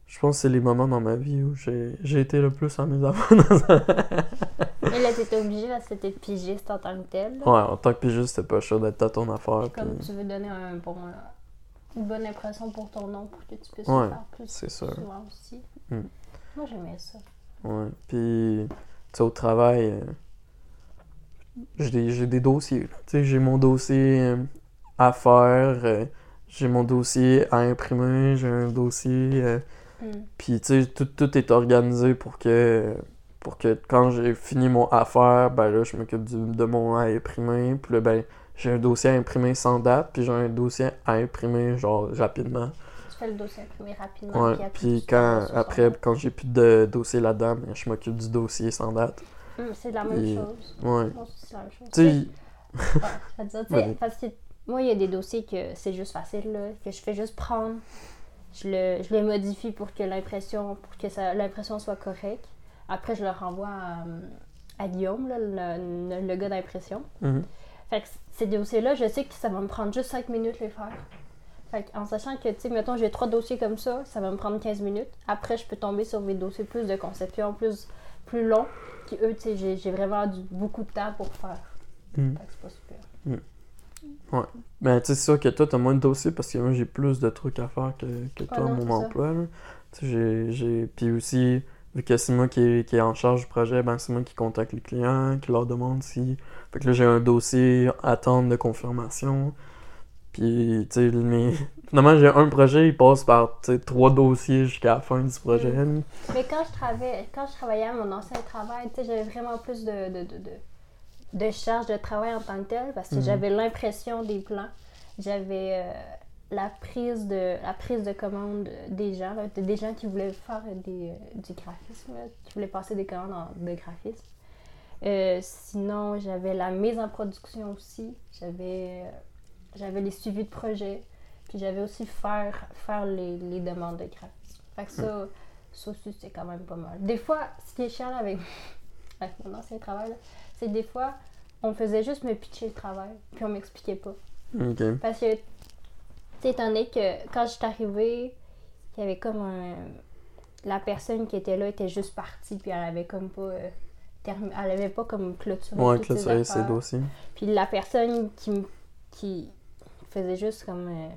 je pense que c'est les moments dans ma vie où j'ai j'ai été le plus en mes affaires. Et là, t'étais obligé parce que t'étais pigiste en tant que tel. là. ouais, en tant que pigiste, c'était pas chaud d'être à ton affaire, Comme puis tu veux donner un bon, euh, une bonne impression pour ton nom pour que tu puisses Ouais, le faire plus c'est sûr. souvent aussi. Mm. Moi, j'aimais ça. Ouais. Puis, tu sais, au travail, euh, j'ai des, j'ai des dossiers. j'ai mon dossier euh, à faire, euh, j'ai mon dossier à imprimer, j'ai un dossier. euh, Mm. puis, tu sais, tout, tout est organisé pour que, pour que quand j'ai fini mon à faire, ben là, je m'occupe du- de mon à imprimer. Puis là, ben, j'ai un dossier à imprimer sans date, puis j'ai un dossier à imprimer, genre, rapidement. Tu fais le dossier imprimé rapidement. Ouais, puis quand, après, quand j'ai plus de dossier là-dedans, ben, je m'occupe du dossier sans date. Mm, c'est la même chose. Ouais. Moi aussi, c'est la même chose. Tu Ouais, je Vas-y. parce que moi, il y a des dossiers que c'est juste facile, là, que je fais juste prendre, je le, je le modifie pour que l'impression pour que ça- l'impression soit correcte. Après, je le renvoie à, à Guillaume, là, le, le- le gars d'impression. mhm. Fait que ces dossiers-là, je sais que ça va me prendre juste 5 minutes les faire. Fait que, en sachant que, tu sais, mettons, j'ai trois dossiers comme ça, ça va me prendre 15 minutes. Après, je peux tomber sur des dossiers plus de conception, plus, plus longs, qui eux, tu sais, j'ai, vraiment du, beaucoup de temps pour faire. Que c'est pas super. Ben, tu sais, c'est sûr que toi, t'as moins de dossiers parce que moi, j'ai plus de trucs à faire que, que toi, Ah non, à mon emploi. J'ai, j'ai... Puis aussi, vu que c'est moi qui est, qui est en charge du projet, ben, c'est moi qui contacte les clients, qui leur demande si. Fait que là, j'ai un dossier attente de confirmation. Puis, tu sais, mes... finalement, j'ai un projet, il passe par, trois dossiers jusqu'à la fin du projet. Mm. Mais quand je travaillais, quand je travaillais à mon ancien travail, j'avais vraiment plus de, de, de, de, de charge de travail en tant que tel parce que Mhm. j'avais l'impression des plans. J'avais euh, la prise de la prise de commande des gens, là, des gens qui voulaient faire des, euh, du graphisme, là, qui voulaient passer des commandes en- de graphisme. Euh, sinon, j'avais la mise en production aussi. J'avais euh, j'avais les suivis de projet. Puis j'avais aussi faire, faire les, les demandes de graphisme. Fait que ça, ça aussi, c'est quand même pas mal. Des fois, ce qui est chiant avec, avec mon ancien travail, c'est que des fois, on faisait juste me pitcher le travail, puis on m'expliquait pas. Parce que, tu sais, étant donné que quand je suis arrivée, il y avait comme un. La personne qui était là était juste partie, puis elle avait comme pas. euh, termi- Elle avait pas comme clôturé. Ouais, toutes ses dossiers. Puis la personne qui, qui faisait juste comme. euh,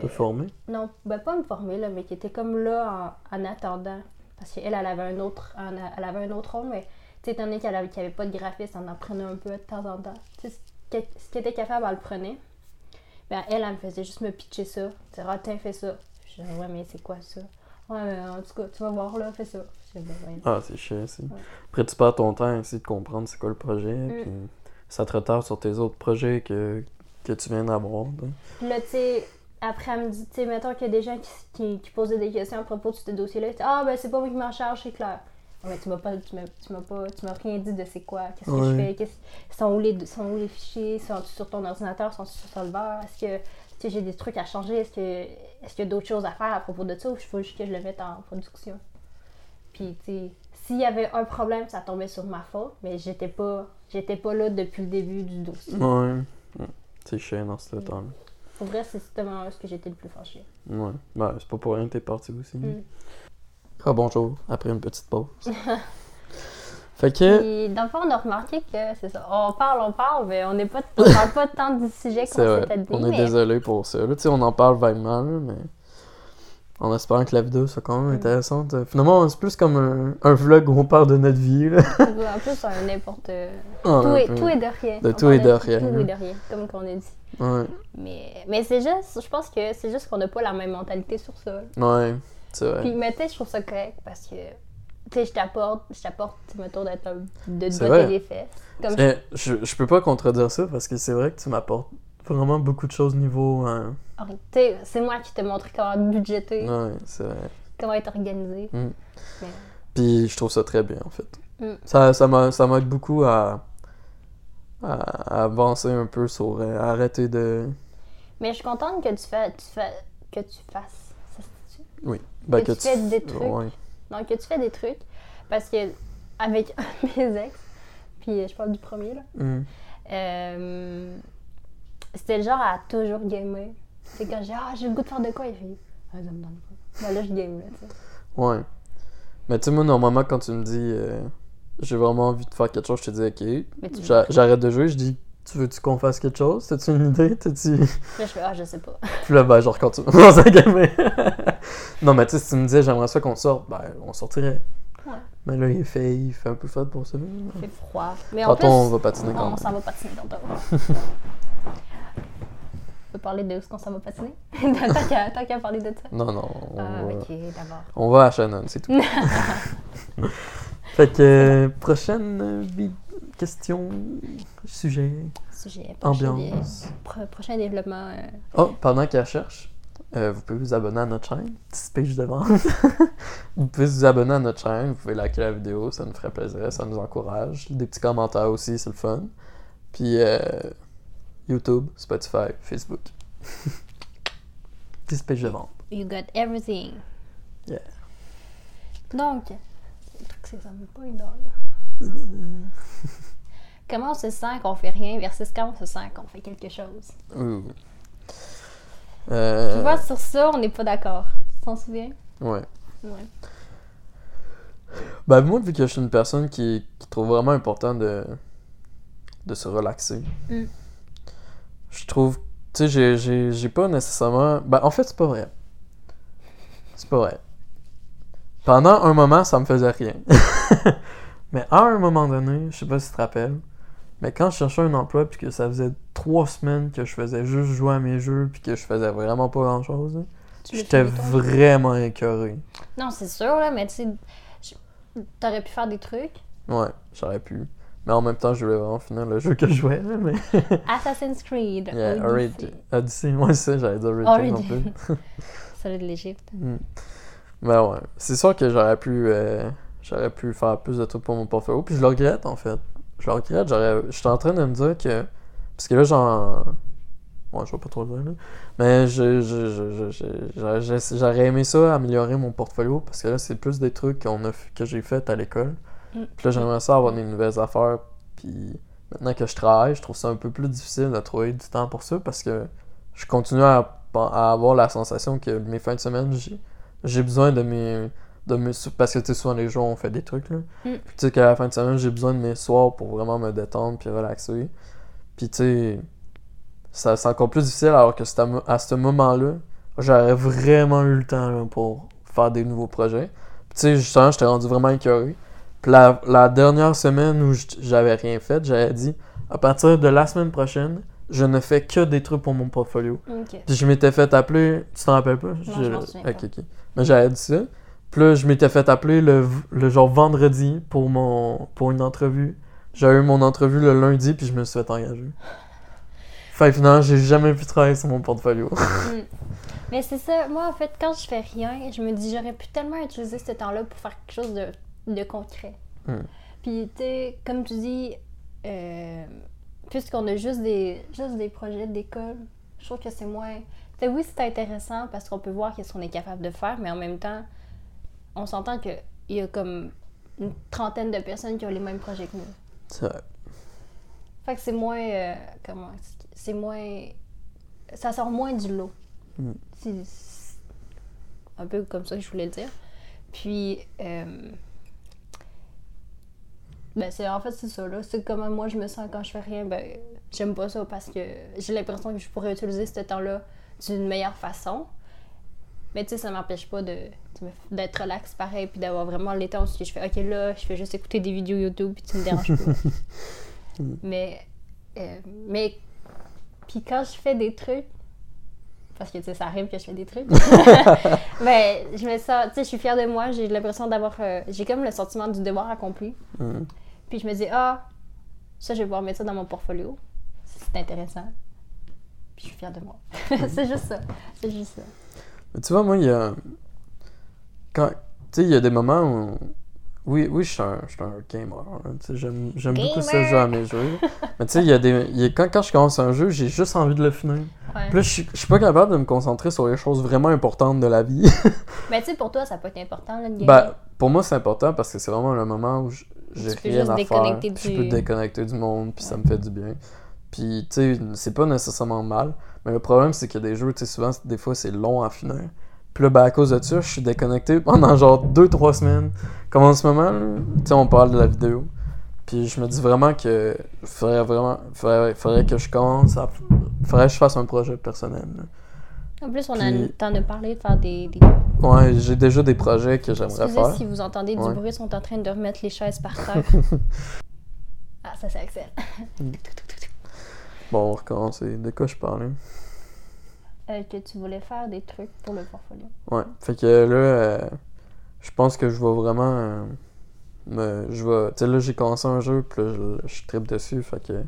Te former? non, ben pas me former, là, mais qui était comme là en, en attendant. Parce qu'elle, elle avait un autre, elle avait un autre rôle, mais étant donné qu'elle avait, qu'il n'y avait pas de graphiste, elle en prenait un peu de temps en temps. Tu sais, ce qu'elle était capable, elle le prenait. Ben, elle, elle me faisait juste me pitcher ça. Tu sais, ah, tiens, fais ça. Je disais, ouais, mais c'est quoi ça? Ouais, mais en tout cas, tu vas voir là, fais ça. Ben, ouais. Ah, c'est chiant, c'est. Ouais. Après, tu perds ton temps à essayer de comprendre c'est quoi le projet, Mm. puis ça te retarde sur tes autres projets que, que tu viens d'avoir. là, tu sais, après, elle me dit, tu sais, mettons qu'il y a des gens qui, qui, qui posaient des questions à propos de ce dossier-là. Ah, ben, c'est pas moi qui m'en charge, c'est clair. Ah, Mais tu m'as pas, tu m'as, tu m'as pas, tu m'as rien dit de c'est quoi, qu'est-ce que je fais, qu'est-ce, sont où les, sont où les fichiers, sont sur ton ordinateur, sont sur Solver, est-ce que, tu sais, j'ai des trucs à changer, est-ce que, est-ce qu'il y a d'autres choses à faire à propos de ça ou il faut juste que je le mette en production? Puis, tu sais, s'il y avait un problème, ça tombait sur ma faute, mais j'étais pas, j'étais pas là depuis le début du dossier. Ouais. C'est chiant dans ce Mm. Pour vrai, c'est justement ce que j'étais le plus fâchée. Ouais. Ben, c'est pas pour rien que t'es parti aussi. Mm. Ah, bonjour, après une petite pause. fait que, Puis, dans le fond, on a remarqué que c'est ça. On parle, on parle, mais on n'est pas, on parle pas tant du sujet qu'on s'était dit. on est mais désolé pour ça. Là, tu sais, on en parle vaguement, mais en espérant que la vidéo soit quand même Mm. intéressante. Finalement, c'est plus comme un, un vlog où on parle de notre vie. Là. en plus, on n'importe. Ah, tout, est, tout est de rien. De On tout et de rien, Tout et de rien, comme qu'on a dit. Ouais, Mais, mais c'est juste, je pense que c'est juste qu'on n'a pas la même mentalité sur ça. ouais, c'est vrai. Puis, mais tu sais, je trouve ça correct parce que Tu sais, je t'apporte, je t'apporte, tu me tour d'être un- de te botter les fesses. Comme je- je, je peux pas contredire ça parce que c'est vrai que tu m'apportes vraiment beaucoup de choses niveau. sais, c'est moi qui t'ai montré comment budgéter, Ouais, c'est vrai. comment être organisé. Mm. Mais- Puis je trouve ça très bien en fait. Mm. Ça, ça m'aide beaucoup à, à, à avancer un peu sur euh, arrêter de. Mais je suis contente que tu, fais, tu fais, que tu fasses. Ça se dit-tu? ben, Que tu fais des trucs. Ouais. Donc, que tu fais des trucs. Parce que, avec mes ex, puis je parle du premier, là, Mm. euh, c'était le genre à toujours gamer. C'est quand j'ai Ah, j'ai le goût de faire de quoi, il fait Ah, ça me donne pas. Ben là, je game, là, tu sais. Ouais. Mais tu sais, moi, normalement, quand tu me dis euh, j'ai vraiment envie de faire quelque chose, je te dis ok. J'arrête de jouer, je dis tu veux-tu qu'on fasse quelque chose? T'as-tu une idée? T'as-tu. Là, je fais Ah, je sais pas. Puis là, ben, genre, quand tu non, mais tu sais, si tu me disais j'aimerais ça qu'on sorte, ben, on sortirait. Ouais. Mais là, il fait, il fait un peu froid pour ça. Il fait froid. Mais en plus, on va patiner quand on même. s'en va patiner tantôt. on peut parler de est-ce qu'on s'en va patiner? Tant qu'à parler de ça. Non, non. On, va, d'abord. on va à Shannon, c'est tout. Fait que, euh, prochaine euh, question, sujet, Sujet, prochain dé- ambiance. pro- prochain développement. euh, Oh, pendant qu'elle cherche, euh, vous pouvez vous abonner à notre chaîne. Petit speech de vente. vous pouvez vous abonner à notre chaîne, vous pouvez liker la vidéo, ça nous ferait plaisir, ça nous encourage. Des petits commentaires aussi, c'est le fun. Puis euh, YouTube, Spotify, Facebook. Petit speech de vente. You got everything. Yeah. Donc, c'est dans là. Comment on se sent qu'on fait rien versus quand on se sent qu'on fait quelque chose? Ouh. Euh, Tu vois, sur ça, on n'est pas d'accord. Tu t'en souviens? Ouais. Ouais. Ben, moi, vu que je suis une personne qui, qui trouve vraiment important de, de se relaxer, Mm. je trouve. Tu sais, j'ai- j'ai j'ai pas nécessairement. Ben, en fait, c'est pas vrai. C'est pas vrai. Pendant un moment, ça me faisait rien. mais à un moment donné, je sais pas si tu te rappelles, mais quand je cherchais un emploi puis que ça faisait trois semaines que je faisais juste jouer à mes jeux puis que je faisais vraiment pas grand chose, j'étais vraiment écœuré. Non, c'est sûr, là, mais tu sais, t'aurais pu faire des trucs? Ouais, j'aurais pu. Mais en même temps, je voulais vraiment finir le jeu que je jouais, là, mais... Assassin's Creed. Yeah, Odyssey. Odyssey, ouais, c'est ça, j'allais dire Origin non plus. Celui de l'Égypte. Mm. Ben ouais, c'est sûr que j'aurais pu... euh, j'aurais pu faire plus de trucs pour mon portfolio, puis je le regrette, en fait. Je le regrette, j'aurais... J'étais en train de me dire que... Parce que là, j'en... Ouais, je vais pas trop le dire, là. Mais je, j'aurais- aimé ça, améliorer mon portfolio, parce que là, c'est plus des trucs qu'on a, que j'ai fait à l'école. Mm. Puis là, j'aimerais ça avoir des nouvelles affaires, puis maintenant que je travaille, je trouve ça un peu plus difficile de trouver du temps pour ça, parce que je continue à, à avoir la sensation que mes fins de semaine, j'ai, j'ai besoin de mes... De mes parce que tu sais, souvent les jours on fait des trucs là. Mm. Puis tu sais qu'à la fin de semaine, j'ai besoin de mes soirs pour vraiment me détendre puis relaxer. Puis tu sais, ça, c'est encore plus difficile alors que à, à ce moment-là, j'aurais vraiment eu le temps là, pour faire des nouveaux projets. Puis tu sais, justement, j'étais rendu vraiment écœuré. Puis la, la dernière semaine où j'avais rien fait, j'avais dit à partir de la semaine prochaine, je ne fais que des trucs pour mon portfolio. Puis je m'étais fait appeler, tu t'en rappelles pas? je m'en souviens Ok, ok. Mais j'avais dit ça. Puis là, je m'étais fait appeler le, le genre vendredi pour mon pour une entrevue. J'ai eu mon entrevue le lundi, puis je me suis fait engager. Fait finalement, j'ai jamais pu travailler sur mon portfolio. Mm. Mais c'est ça, moi en fait, quand je fais rien, je me dis j'aurais pu tellement utiliser ce temps-là pour faire quelque chose de, de concret. Mm. Puis tu sais, comme tu dis, euh, puisqu'on a juste des, juste des projets d'école, je trouve que c'est moins. Oui, c'est intéressant parce qu'on peut voir qu'est-ce qu'on est capable de faire, mais en même temps, on s'entend qu'il y a comme une trentaine de personnes qui ont les mêmes projets que nous. C'est vrai. Fait que c'est moins. euh, comment C'est moins. Ça sort moins du lot. Mm. C'est un peu comme ça que je voulais le dire. Puis. euh, ben, c'est, en fait, c'est ça, là. C'est comment moi je me sens quand je fais rien. Ben, j'aime pas ça parce que j'ai l'impression que je pourrais utiliser ce temps-là d'une meilleure façon. Mais tu sais, ça m'empêche pas de, d'être relax pareil, puis d'avoir vraiment les temps où je fais, ok, là, je fais juste écouter des vidéos YouTube, puis tu me déranges pas. mais, euh, mais, puis quand je fais des trucs Parce que, tu sais, ça arrive que je fais des trucs. mais je me sens, tu sais, je suis fière de moi. J'ai l'impression d'avoir. euh, j'ai comme le sentiment du devoir accompli. Mhm. Puis je me dis, ah, ça, je vais pouvoir mettre ça dans mon portfolio. C'est intéressant. Puis je suis fière de moi. c'est juste ça. C'est juste ça. Mais tu vois, moi, il y a. Quand. Tu sais, il y a des moments où. Oui, oui, je suis un, je suis un gamer. hein, J'aime j'aime beaucoup Gamer! jouer à mes jeux. Mais tu sais, il y a des. il y a- quand, quand je commence un jeu, j'ai juste envie de le finir. Ouais. Puis là, je suis- je suis pas capable de me concentrer sur les choses vraiment importantes de la vie. Mais tu sais, pour toi, ça peut être important, là, de ben, pour moi, c'est important parce que c'est vraiment le moment où j'ai rien à faire. du- Je peux déconnecter du monde, puis ça me fait du bien. Puis, tu sais, c'est pas nécessairement mal. Mais le problème, c'est qu'il y a des jeux, tu sais, souvent, des fois, c'est long à finir. Puis là, ben, à cause de ça, je suis déconnecté pendant genre 2-3 semaines. Comme en ce moment, tu sais, on parle de la vidéo. Puis je me dis vraiment que faudrait vraiment faudrait, faudrait que je commence à faudrait que je fasse un projet personnel. là. En plus, on a, puis- t'en as parlé de faire des. des... Ouais, j'ai déjà des projets que j'aimerais faire. si vous entendez du Ouais. bruit, ils sont en train de remettre les chaises par terre. ah, ça, c'est Axel. Bon, on va recommencer. De quoi je parlais? Euh, que tu voulais faire des trucs pour le portfolio. Ouais. Fait que là, euh, je pense que je vais vraiment. euh, me, je vais. Tu sais, là, j'ai commencé un jeu, puis là, je, je tripe dessus. Fait que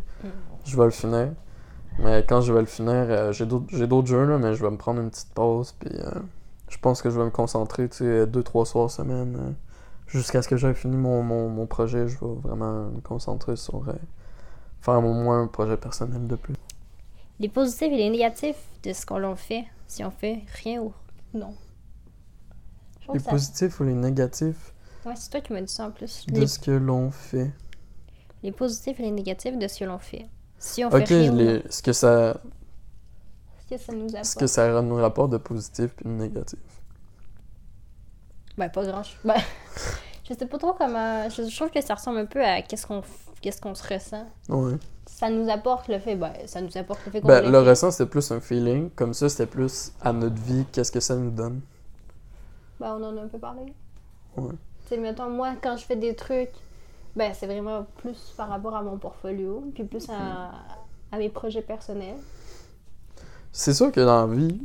je vais le finir. Mais quand je vais le finir, euh, j'ai d'autres j'ai d'autres jeux, là, mais je vais me prendre une petite pause. Puis euh, je pense que je vais me concentrer, tu sais, deux, trois soirs semaine. Jusqu'à ce que j'aie fini mon, mon, mon projet, je vais vraiment me concentrer sur faire au moins un projet personnel de plus. Les positifs et les négatifs de ce qu'on l'on fait, si on fait rien ou non. Les ça- positifs ou les négatifs Ouais, c'est toi qui m'as dit ça en plus. de Les, ce que l'on fait. les positifs et les négatifs de ce que l'on fait. Si on fait Ok, rien ou non. les, ce que ça, Est-ce que ça nous apporte? ce que ça nous rapporte de positif puis de négatif. Ben, pas grand chose. Ben, je sais pas trop comment. Je, trouve que ça ressemble un peu à qu'est-ce qu'on qu'est-ce qu'on se ressent. Ouais. Ça nous apporte le fait. Ben, ça nous apporte le fait qu'on Ben, le ressent, c'était plus un feeling. Comme ça, c'était plus à notre vie, qu'est-ce que ça nous donne. Ben, on en a un peu parlé. Ouais. Tu sais, mettons, moi, quand je fais des trucs, ben, c'est vraiment plus par rapport à mon portfolio, puis plus à, à mes projets personnels. C'est sûr que dans la vie,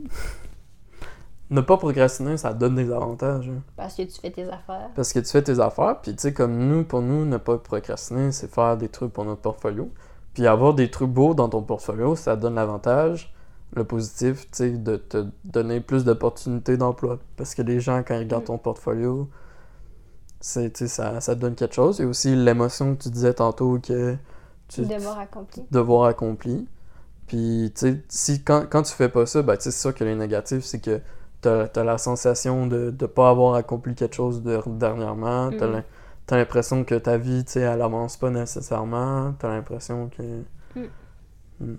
ne pas procrastiner, ça donne des avantages. hein. Parce que tu fais tes affaires. Parce que tu fais tes affaires, puis tu sais, comme nous, pour nous, ne pas procrastiner, c'est faire des trucs pour notre portfolio. Puis avoir des trucs beaux dans ton portfolio, ça donne l'avantage, le positif, tu sais, de te donner plus d'opportunités d'emploi. Parce que les gens, quand ils regardent ton portfolio, c'est, ça, ça te donne quelque chose. Et aussi l'émotion que tu disais tantôt que tu Devoir accompli. devoir accompli. Puis, tu sais, si, quand, quand tu fais pas ça, ben, tu sais, c'est sûr que les négatifs, c'est que t'as as la sensation de ne pas avoir accompli quelque chose de, dernièrement. T'as t'as l'impression que ta vie, tu sais, elle avance pas nécessairement. T'as l'impression que... Mm. Mm.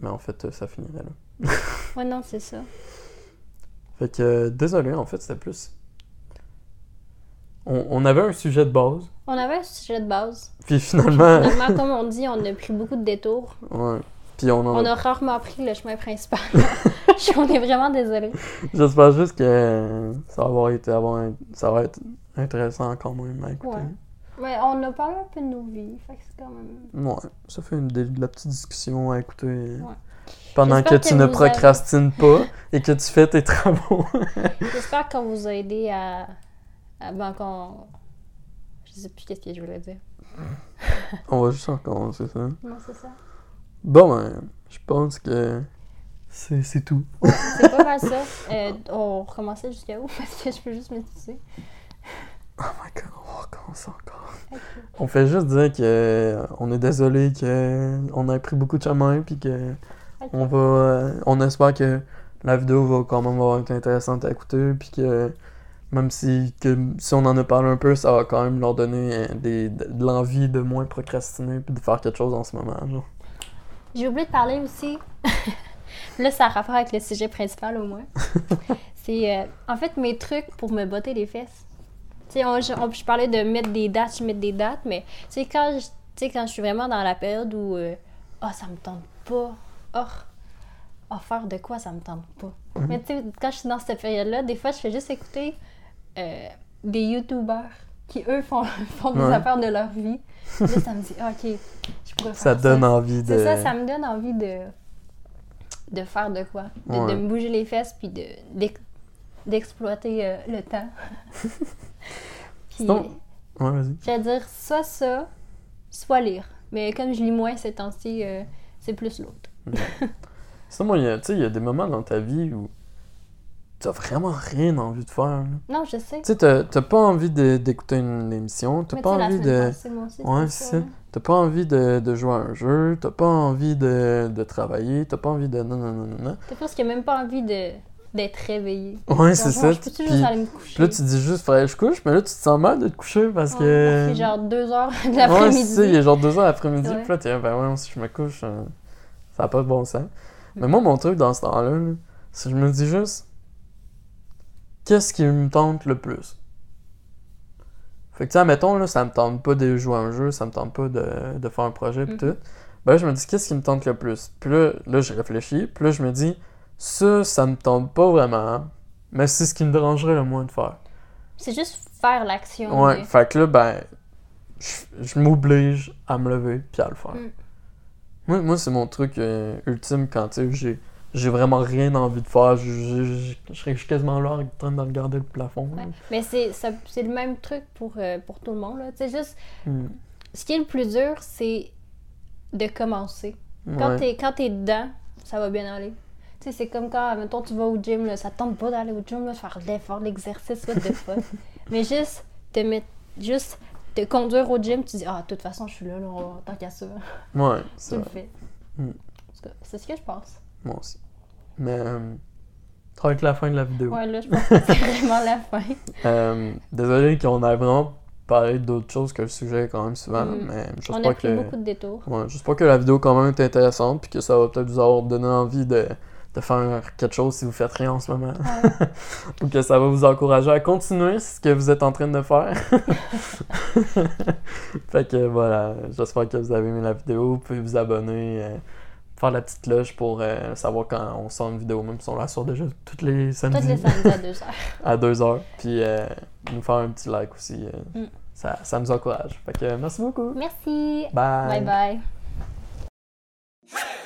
Mais en fait, ça finirait là. Ouais, non, c'est ça. Fait que, euh, désolé, en fait, c'était plus... On, on avait un sujet de base, On avait un sujet de base. puis finalement... Finalement, comme on dit, on a pris beaucoup de détours. ouais. Puis on en On a rarement pris le chemin principal. on est vraiment désolé. J'espère juste que ça va avoir été avoir ça va être intéressant quand même à écouter. Ouais. On a parlé un peu de nos vies, fait que c'est quand même. Ouais, ça fait une, de la petite discussion à écouter pendant que tu ne avez- procrastines pas et que tu fais tes travaux. J'espère qu'on vous a aidé à. à ben, qu'on. Je sais plus qu'est-ce que je voulais dire. On va juste recommencer ça. Non, c'est ça. Bon, ben, je pense que c'est c'est tout. C'est pas mal ça. Euh, on recommençait jusqu'à où? Parce que je peux juste m'étudier. Oh my god, on va recommencer encore. On fait juste dire que euh, on est désolé que on a pris beaucoup de chemin puis que on va euh, on espère que la vidéo va quand même avoir été intéressante à écouter puis que même si que si on en a parlé un peu ça va quand même leur donner des, de, l'envie de moins procrastiner puis de faire quelque chose en ce moment. J'ai oublié de parler aussi. Là, ça a rapport avec le sujet principal au moins. C'est euh, en fait mes trucs pour me botter les fesses. Tu sais, on- je, on- je parlais de mettre des dates, je mets des dates, mais tu sais, quand je, tu sais, quand je suis vraiment dans la période où euh, ah, ça me tente pas, oh, oh, faire de quoi ça me tente pas. Mais tu sais, quand je suis dans cette période-là, des fois, je fais juste écouter euh, des YouTubers qui, eux, font, font des Ouais. affaires de leur vie. Là, ça me dit, ok, je pourrais faire Ça donne envie de c'est ça, ça me donne envie de, de faire de quoi? De, Ouais. de me bouger les fesses puis de, d'ex- d'exploiter euh, le temps. puis, Sinon- Ouais, vas-y. j'allais dire soit ça, soit lire. Mais comme je lis moins ces temps-ci, euh, c'est plus l'autre. Sinon, y a- tu sais, il y a des moments dans ta vie où t'as vraiment rien envie de faire. là. Non, je sais. Tu sais, t'as pas envie de- d'écouter une émission, t'as pas envie de. passée, moi aussi, Ouais, c'est ça. T'as pas envie de, de jouer à un jeu, t'as pas envie de, de travailler, t'as pas envie de. Non, non, non, non, non. T'as presque même pas envie de, d'être réveillé. Ouais, c'est ça. Je Puis- juste aller me coucher? Puis là, tu dis juste, faudrait que je couche, mais là, tu te sens mal de te coucher parce Ouais, que. fait genre deux heures de Ouais, l'après-midi. c'est ça, il est genre 2 heures l'après-midi, Ouais. puis là, t'es ben ouais, si je me couche, euh, ça n'a pas de bon sens. Mais moi, mon truc dans ce temps-là, là, c'est que je me dis juste, qu'est-ce qui me tente le plus? Fait que, tu sais, admettons, là, ça me tente pas de jouer à un jeu, ça me tente pas de, de faire un projet, pis Mhm. tout. Ben là, je me dis, qu'est-ce qui me tente le plus? Puis là, là, je réfléchis, puis là, je me dis, ça, ça me tente pas vraiment, mais c'est ce qui me dérangerait le moins de faire. C'est juste faire l'action. Ouais, mais- fait que là, ben, je, je m'oblige à me lever puis à le faire. Mm. Moi, moi c'est mon truc euh, ultime quand, tu sais, j'ai, j'ai vraiment rien envie de faire. Je, je, je- quasiment là en train de regarder le plafond. Ouais. Mais c'est, le même truc pour, euh, pour tout le monde. Là. Tu juste, Mm. ce qui est le plus dur, c'est de commencer. Quand Ouais. t'es quand t'es dedans, ça va bien aller. Tu c'est comme quand, mettons, tu vas au gym, là, ça te tente pas d'aller au gym, là, faire l'effort, l'exercice, what the fuck. Mais juste te mettre, juste te conduire au gym, tu dis, ah, de toute façon, je suis là, là, tant qu'à ça. Ouais, Tu le fais. Mm. Cas, C'est ce que je pense. Moi aussi. Mais, euh, ça va être la fin de la vidéo. Ouais, là, je pense que c'est vraiment la fin. Euh, désolé qu'on ait vraiment parlé d'autres choses que le sujet quand même souvent, Mm. mais On j'espère a pris que... beaucoup de détours. Ouais, j'espère que la vidéo quand même est intéressante puis que ça va peut-être vous avoir donné envie de, de faire quelque chose si vous faites rien en ce moment. Ouais. Ou que ça va vous encourager à continuer ce que vous êtes en train de faire. fait que voilà, j'espère que vous avez aimé la vidéo. Vous pouvez vous abonner, euh, faire la petite loge pour euh, savoir quand on sort une vidéo. Même si on la sort déjà toutes les samedis. Toutes les samedis à 2h. à 2h. Puis euh, nous faire un petit like aussi. Euh, mm. Ça, ça nous encourage. Fait que merci beaucoup. Merci. Bye. Bye bye.